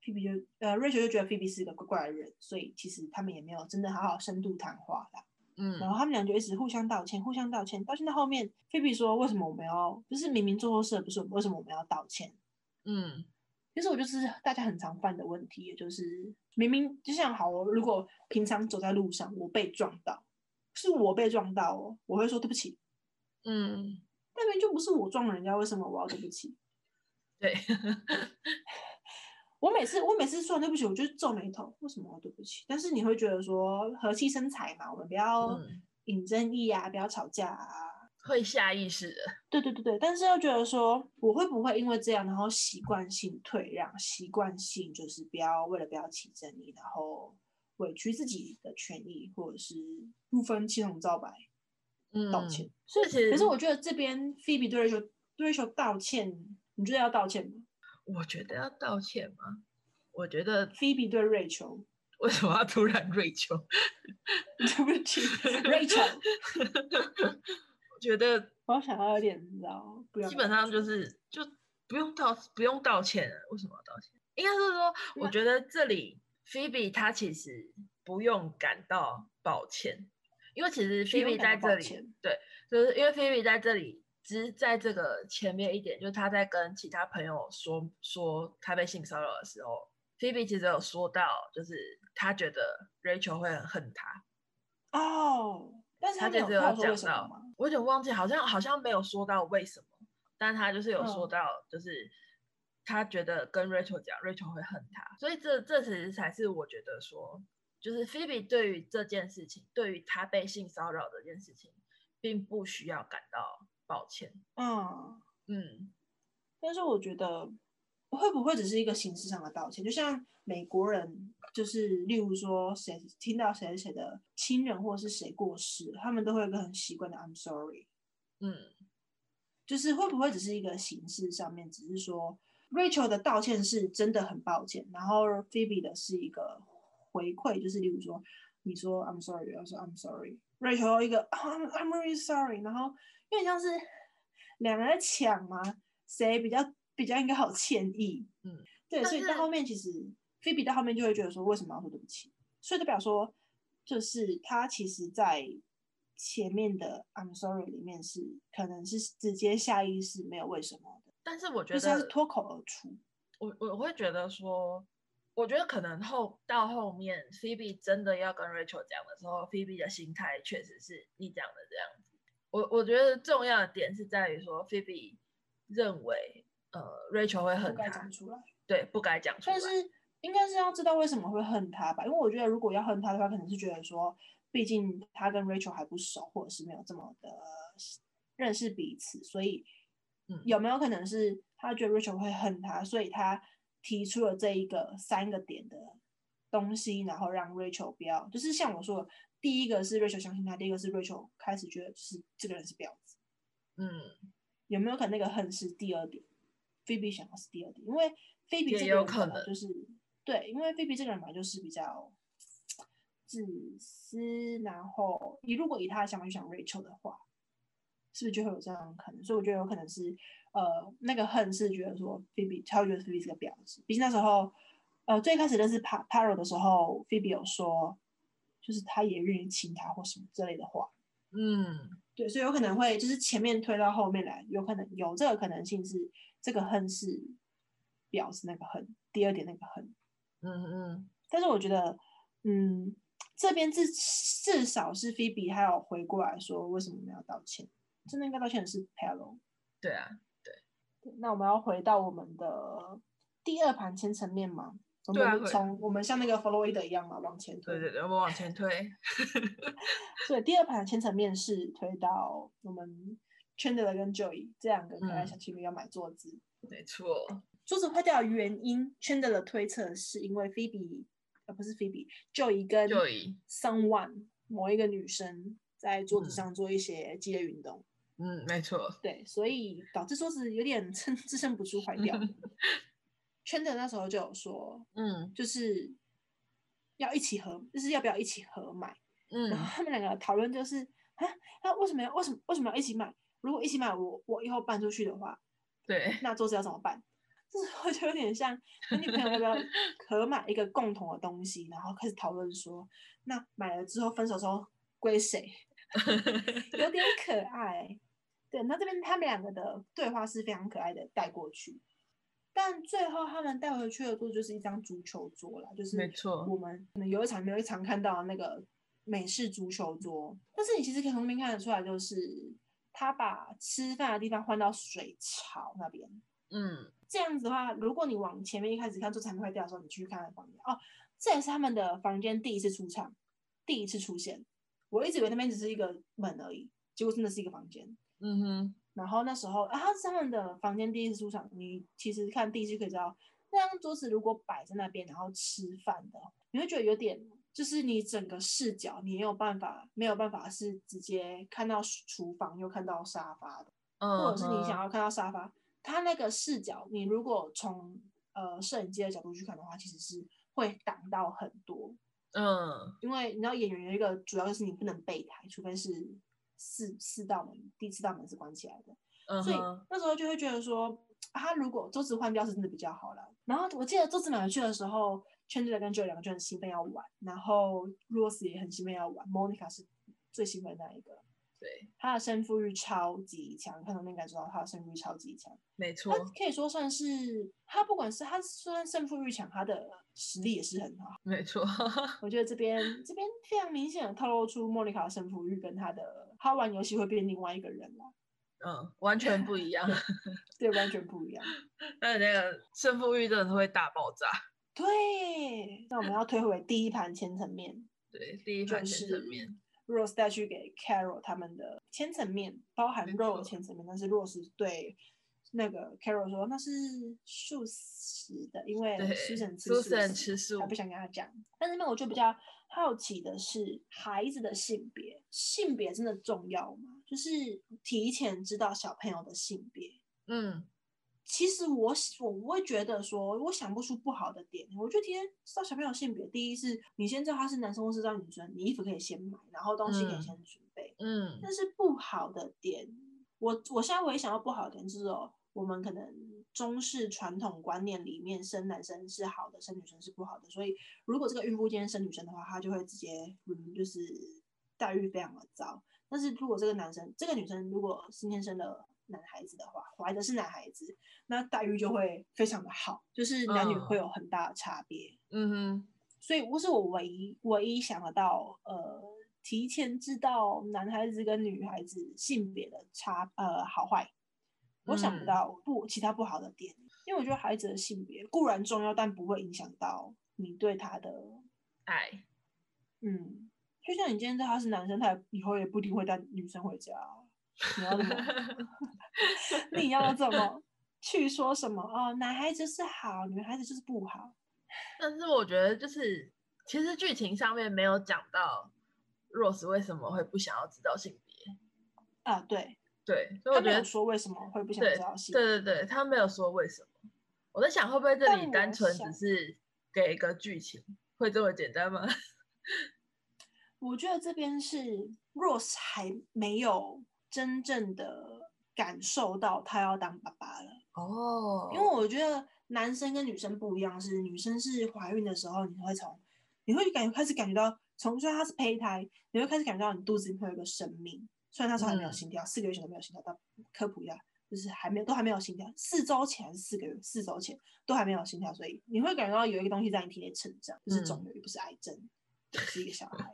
P P 就呃，Rachel 就觉得 P P 是一个怪怪的人，所以其实他们也没有真的好好深度谈话啦。嗯，然后他们俩就一直互相道歉，互相道歉。到现在后面菲比说：“为什么我们要就是明明做错事不是？为什么我们要道歉？”嗯，其实我就是大家很常犯的问题，也就是明明就像好，如果平常走在路上我被撞到，是我被撞到哦，我会说对不起。嗯，那边就不是我撞人家，为什么我要对不起？对。我每次我每次说对不起，我就皱眉头。为什么对不起？但是你会觉得说和气生财嘛，我们不要引争议啊，不要吵架啊，会下意识的。对对对对，但是又觉得说我会不会因为这样，然后习惯性退让，习惯性就是不要为了不要起争议，然后委屈自己的权益，或者是不分青红皂白道歉。所以其实，可是我觉得这边 Phoebe 对 Rachel 对 Rachel 道歉，你觉得要道歉吗？我觉得要道歉吗？我觉得 Phoebe 对 Rachel 为什么要突然 Rachel？对不起，Rachel。我 觉得我想要有点，你知道，基本上就是就不用道不用道歉，为什么要道歉？应该是说，我觉得这里 Phoebe 她其实不用感到抱歉，因为其实 Phoebe 在这里，对，就是因为 Phoebe 在这里。只是在这个前面一点，就是他在跟其他朋友说说他被性骚扰的时候，Phoebe 其实有说到，就是他觉得 Rachel 会很恨他。哦，但是他其实有讲到，我有点忘记，好像好像没有说到为什么，但他就是有说到，就是他觉得跟 Rachel 讲，Rachel 会恨他，所以这这其实才是我觉得说，就是 Phoebe 对于这件事情，对于他被性骚扰这件事情，并不需要感到。抱歉，嗯嗯，但是我觉得会不会只是一个形式上的道歉？就像美国人，就是例如说谁听到谁谁的亲人或者是谁过世，他们都会有个很习惯的 I'm sorry，嗯，就是会不会只是一个形式上面，只是说 Rachel 的道歉是真的很抱歉，然后 Phoebe 的是一个回馈，就是例如说，你说 I'm sorry，我说 I'm sorry，Rachel 一个 I'm I'm really sorry，然后因为像是两个人在抢嘛，谁比较比较应该好歉意，嗯，对，所以到后面其实 Phoebe 到后面就会觉得说，为什么要说对不起？所以代表说，就是他其实在前面的 I'm sorry 里面是可能是直接下意识没有为什么的。但是我觉得是脱口而出。我我会觉得说，我觉得可能后到后面，Phoebe 真的要跟 Rachel 讲的时候，Phoebe 的心态确实是你讲的这样子。我我觉得重要的点是在于说，Phoebe 认为呃 Rachel 会很不该讲出来，对，不该讲出来。但是应该是要知道为什么会恨他吧？因为我觉得如果要恨他的话，可能是觉得说，毕竟他跟 Rachel 还不熟，或者是没有这么的认识彼此，所以。有没有可能是他觉得 Rachel 会恨他，所以他提出了这一个三个点的东西，然后让 Rachel 不要，就是像我说的，第一个是 Rachel 相信他，第一个是 Rachel 开始觉得是这个人是婊子。嗯，有没有可能那个恨是第二点？菲比想要是第二点，因为菲比这个人就是对，因为菲比这个人嘛，就是比较自私，然后你如果以他的想法去想 Rachel 的话。是不是就会有这样可能？所以我觉得有可能是，呃，那个恨是觉得说菲比，他会觉得菲比是个婊子。毕竟那时候，呃，最开始认识 Par Paro 的时候，菲比有说，就是他也愿意亲他或什么之类的话。嗯，对，所以有可能会就是前面推到后面来，有可能有这个可能性是这个恨是表示那个恨，第二点那个恨。嗯嗯。但是我觉得，嗯，这边至至少是菲比还有回过来说，为什么没有道歉？真的应该道歉的是 p e l o。对啊，对。那我们要回到我们的第二盘千层面吗？我们。从我们像那个 f l o y d 一样嘛，往前推。对对对，我们往前推。所以第二盘千层面是推到我们 Chandler 跟 Joey 这两个可爱小情侣要买桌子。没错。桌子坏掉的原因，Chandler 推测是因为 Phoebe，呃，不是 Phoebe，Joey 跟 Someone 某一个女生在桌子上做一些激烈运动。嗯，没错。对，所以导致桌子有点撑支撑不住坏掉。圈的那时候就有说，嗯，就是要一起合，就是要不要一起合买。嗯，然后他们两个讨论就是，啊，那为什么要为什么为什么要一起买？如果一起买，我我以后搬出去的话，对，那桌子要怎么办？这时候就有点像跟女朋友要不要 合买一个共同的东西，然后开始讨论说，那买了之后分手之后归谁？有点可爱。对，那这边他们两个的对话是非常可爱的带过去，但最后他们带回去的桌就是一张足球桌了，就是没错，我们可能有一场没有一场看到那个美式足球桌，但是你其实可以从那边看得出来，就是他把吃饭的地方换到水槽那边，嗯，这样子的话，如果你往前面一开始看桌子还没坏掉的时候，你去看他房间，哦，这也是他们的房间第一次出场，第一次出现，我一直以为那边只是一个门而已，结果真的是一个房间。嗯哼，然后那时候啊，他是他们的房间第一次出场，你其实看第一次可以知道，那张桌子如果摆在那边，然后吃饭的，你会觉得有点，就是你整个视角你没有办法，没有办法是直接看到厨房又看到沙发的，或者是你想要看到沙发，它那个视角，你如果从呃摄影机的角度去看的话，其实是会挡到很多，嗯，因为你知道演员有一个主要就是你不能背台，除非是。四四道门，第四道门是关起来的，嗯所以那时候就会觉得说，他如果周子换掉是真的比较好了。然后我记得周子买回去的时候，Chandler 跟 Joe 两个就很兴奋要玩，然后 Rose 也很兴奋要玩，Monica 是最兴奋那一个。对，他的胜负欲超级强，看到那感受到他的胜负欲超级强。没错，他可以说算是他不管是他虽然胜负欲强，他的实力也是很好。没错，我觉得这边这边非常明显的透露出莫妮卡的胜负欲跟他的他玩游戏会变另外一个人了。嗯，完全不一样。对，完全不一样。但是那个胜负欲真的是会大爆炸。对，那我们要推回第一盘千层面。对，第一盘千层面。Rose 带去给 Carol 他们的千层面，包含肉的千层面，但是 Rose 对那个 Carol 说那是素食的，因为 Susan 吃素，他不想跟他讲。但是那我就比较好奇的是，孩子的性别，性别真的重要吗？就是提前知道小朋友的性别，嗯，其实我我不会觉得说，我想不出不好的点。我觉得天知道小朋友性别，第一是你先知道他是男生或是道女生，你衣服可以先买，然后东西可以先准备。嗯。但是不好的点，我我现在唯一想到不好的点就是哦，我们可能中式传统观念里面生男生是好的，生女生是不好的。所以如果这个孕妇今天生女生的话，她就会直接嗯，就是待遇非常的糟。但是如果这个男生，这个女生如果今天生了。男孩子的话，怀的是男孩子，那待遇就会非常的好，就是男女会有很大的差别。嗯哼，所以不是我唯一唯一想得到，呃，提前知道男孩子跟女孩子性别的差，呃，好坏，我想不到不其他不好的点，因为我觉得孩子的性别固然重要，但不会影响到你对他的爱。嗯，就像你今天知道他是男生，他以后也不一定会带女生回家。你要怎么？你要怎么去说什么？哦，男孩子是好，女孩子就是不好。但是我觉得，就是其实剧情上面没有讲到 Rose 为什么会不想要知道性别啊？对对，他没有说为什么会不想知道性。对对对，他没有说为什么。我在想，会不会这里单纯只是给一个剧情，会这么简单吗？我觉得这边是 Rose 还没有。真正的感受到他要当爸爸了。哦，因为我觉得男生跟女生不一样，是女生是怀孕的时候，你会从你会感觉开始感觉到，从虽然他是胚胎，你会开始感觉到你肚子里面有一个生命，虽然那时候还没有心跳，四个月前都没有心跳，但科普一下，就是还没有都还没有心跳，四周前四个月，四周前都还没有心跳，所以你会感觉到有一个东西在你体内成长，就是肿瘤，也不是癌症，是一个小孩。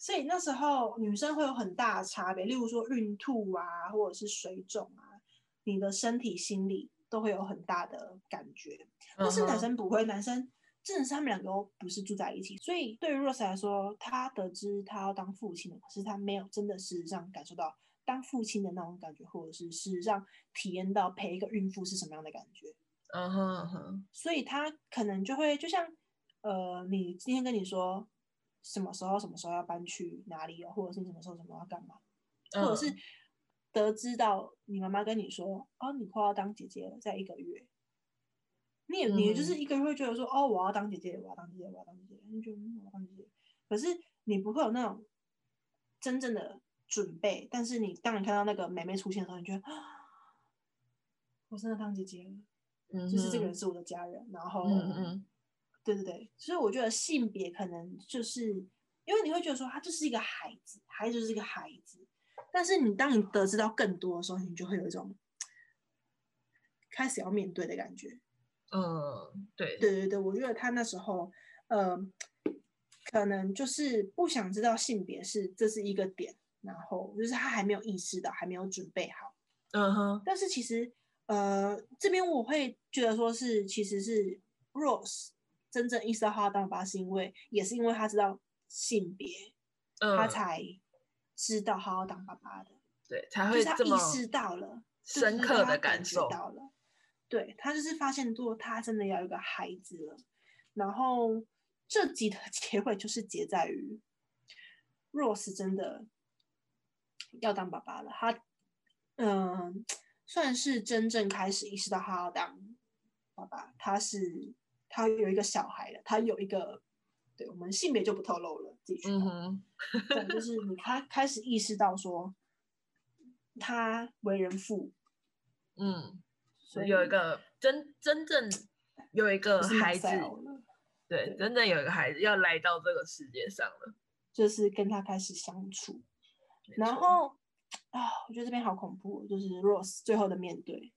所以那时候女生会有很大的差别，例如说孕吐啊，或者是水肿啊，你的身体、心理都会有很大的感觉。但是男生不会，男生真的是他们两个都不是住在一起。所以对于 Rose 来说，他得知他要当父亲了，可是他没有真的事实上感受到当父亲的那种感觉，或者是事实上体验到陪一个孕妇是什么样的感觉。嗯哼哼。所以他可能就会就像呃，你今天跟你说。什么时候什么时候要搬去哪里哦，或者是什么时候什么要干嘛，或者是得知到你妈妈跟你说哦，你快要当姐姐了，在一个月，你也你就是一个人会觉得说哦，我要当姐姐，我要当姐姐，我要当姐姐，你觉得我要当姐姐，可是你不会有那种真正的准备，但是你当你看到那个妹妹出现的时候，你觉得我真的当姐姐了，就是这个人是我的家人，然后嗯嗯。对对对，所以我觉得性别可能就是因为你会觉得说他就是一个孩子，孩子就是一个孩子，但是你当你得知到更多的时候，你就会有一种开始要面对的感觉。嗯，对对对对，我觉得他那时候呃，可能就是不想知道性别是这是一个点，然后就是他还没有意识到，还没有准备好。嗯哼，但是其实呃这边我会觉得说是其实是 Rose。真正意识到他要当爸爸，是因为也是因为他知道性别，他才知道他要当爸爸的。对，才会他意识到了深刻的感受到了。对他就是发现，如果他真的要有个孩子了。然后这集的 结尾就是结在于，Rose 真的要当爸爸了。他嗯，算是真正开始意识到他要当爸爸。他是。他有一个小孩了，他有一个，对我们性别就不透露了，自己去。嗯哼，对，就是你他开始意识到说，他为人父，嗯，所以有一个真真正有一个孩子，对，真正有一个孩子要来到这个世界上了，就是跟他开始相处，然后啊，我觉得这边好恐怖，就是 Rose 最后的面对，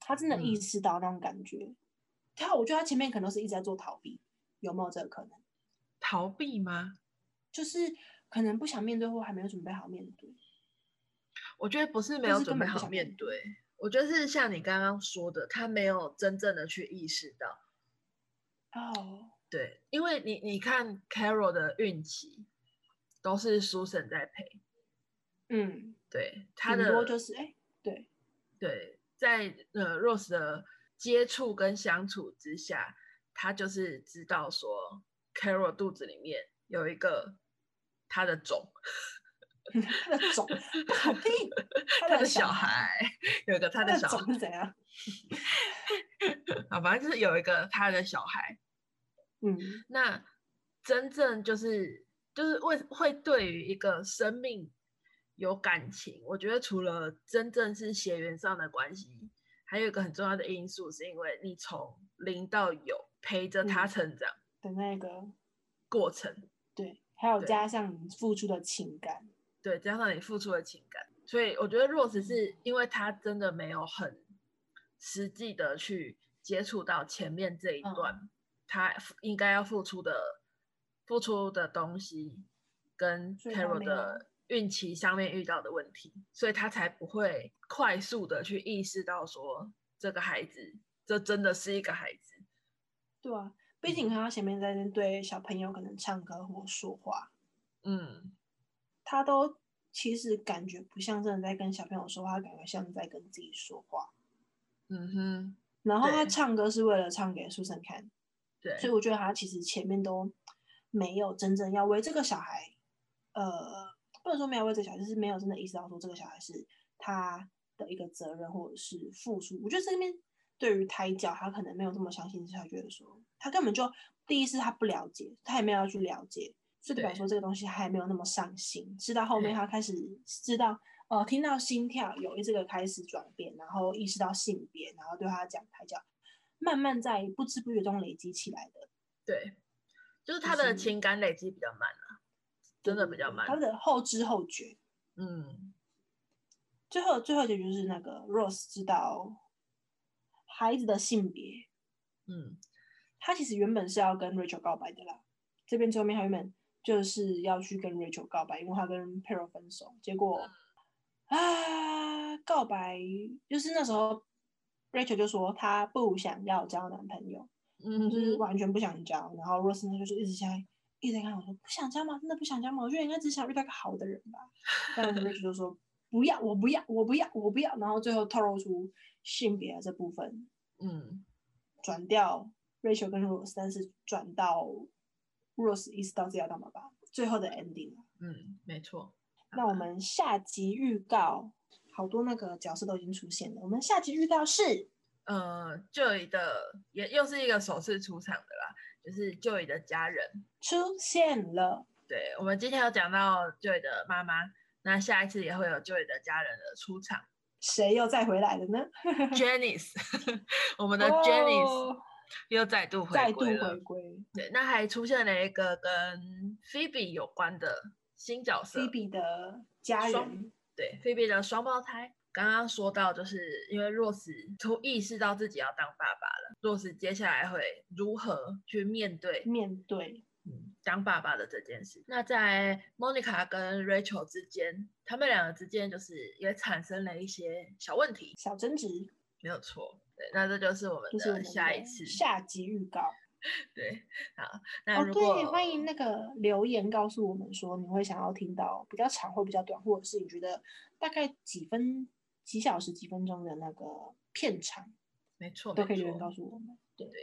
他真的意识到那种感觉。他，我觉得他前面可能是一直在做逃避，有没有这个可能？逃避吗？就是可能不想面对，或还没有准备好面对。我觉得不是没有准备好面对，我觉得是像你刚刚说的，他没有真正的去意识到。哦，对，因为你你看 Carol 的孕期都是 Susan 在陪。嗯，对，他的就是哎，对对，在呃 Rose 的。接触跟相处之下，他就是知道说，Carol 肚子里面有一个 他的种，他的种，好听，他的小孩有一个他的小孩是怎样？好，反正就是有一个他的小孩，嗯，那真正就是就是为会对于一个生命有感情，我觉得除了真正是血缘上的关系，还有一个很重要的因素，是因为你从零到有陪着他成长的那个过程，对，还有加上你付出的情感，对，加上你付出的情感，所以我觉得若只是因为他真的没有很。实际的去接触到前面这一段，他应该要付出的付出的东西，跟 Carol 的孕期上面遇到的问题，所以他才不会快速的去意识到说这个孩子，这真的是一个孩子。对啊，毕竟他前面在对小朋友可能唱歌或说话，嗯，他都其实感觉不像真的在跟小朋友说话，感觉像在跟自己说话。嗯哼，然后他唱歌是为了唱给书生看，对，所以我觉得他其实前面都没有真正要为这个小孩，呃，不能说没有为这个小孩，就是没有真的意识到说这个小孩是他的一个责任或者是付出。我觉得这边对于胎教，他可能没有这么相信，他觉得说他根本就第一是他不了解，他也没有要去了解，所以代表说这个东西他还没有那么上心，直到后面他开始知道。呃，听到心跳有这个开始转变，然后意识到性别，然后对他讲胎教，慢慢在不知不觉中累积起来的。对，就是他的情感累积比较慢了，真的比较慢。他的后知后觉，嗯，最后最后结局就是那个 Rose 知道孩子的性别，嗯，他其实原本是要跟 Rachel 告白的啦，这边最后面他原本就是要去跟 Rachel 告白，因为他跟 Pero 分手，结果。啊，告白就是那时候，Rachel 就说她不想要交男朋友，嗯，就是完全不想交。然后 Rose 呢就是一直在一直在看我说不想交吗？真的不想交吗？我觉得应该只想遇到个好的人吧。但 Rachel 就说不要，我不要，我不要，我不要。然后最后透露出性别这部分，嗯，转掉 Rachel 跟 Rose，但是转到 Rose 意识到自己要干嘛吧，最后的 ending。嗯，没错。那我们下集预告，好多那个角色都已经出现了。我们下集预告是，呃，Joy 的也又是一个首次出场的啦，就是 Joy 的家人出现了。对，我们今天有讲到 Joy 的妈妈，那下一次也会有 Joy 的家人的出场。谁又再回来了呢？Janice，我们的 Janice 又再度回归了。对，那还出现了一个跟 Phoebe 有关的。新角色，，Phoebe 的家人，对，，Phoebe 的双胞胎。刚刚说到，就是因为若斯突意识到自己要当爸爸了，若斯接下来会如何去面对面对嗯当爸爸的这件事？那在 Monica 跟 Rachel 之间，他们两个之间就是也产生了一些小问题、小争执，没有错。对，那这就是我们的下一次下集预告。对，好，那如果欢迎那个留言告诉我们说，你会想要听到比较长或比较短，或者是你觉得大概几分几小时几分钟的那个片长，没错，都可以留言告诉我们。对对，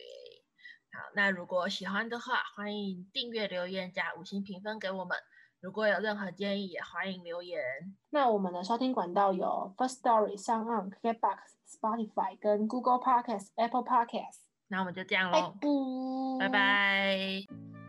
好，那如果喜欢的话，欢迎订阅、留言加五星评分给我们。如果有任何建议，也欢迎留言。那我们的收听管道有 First Story、s o u n KBox、Spotify 跟 Google Podcast、Apple Podcast。那我们就这样喽，拜拜。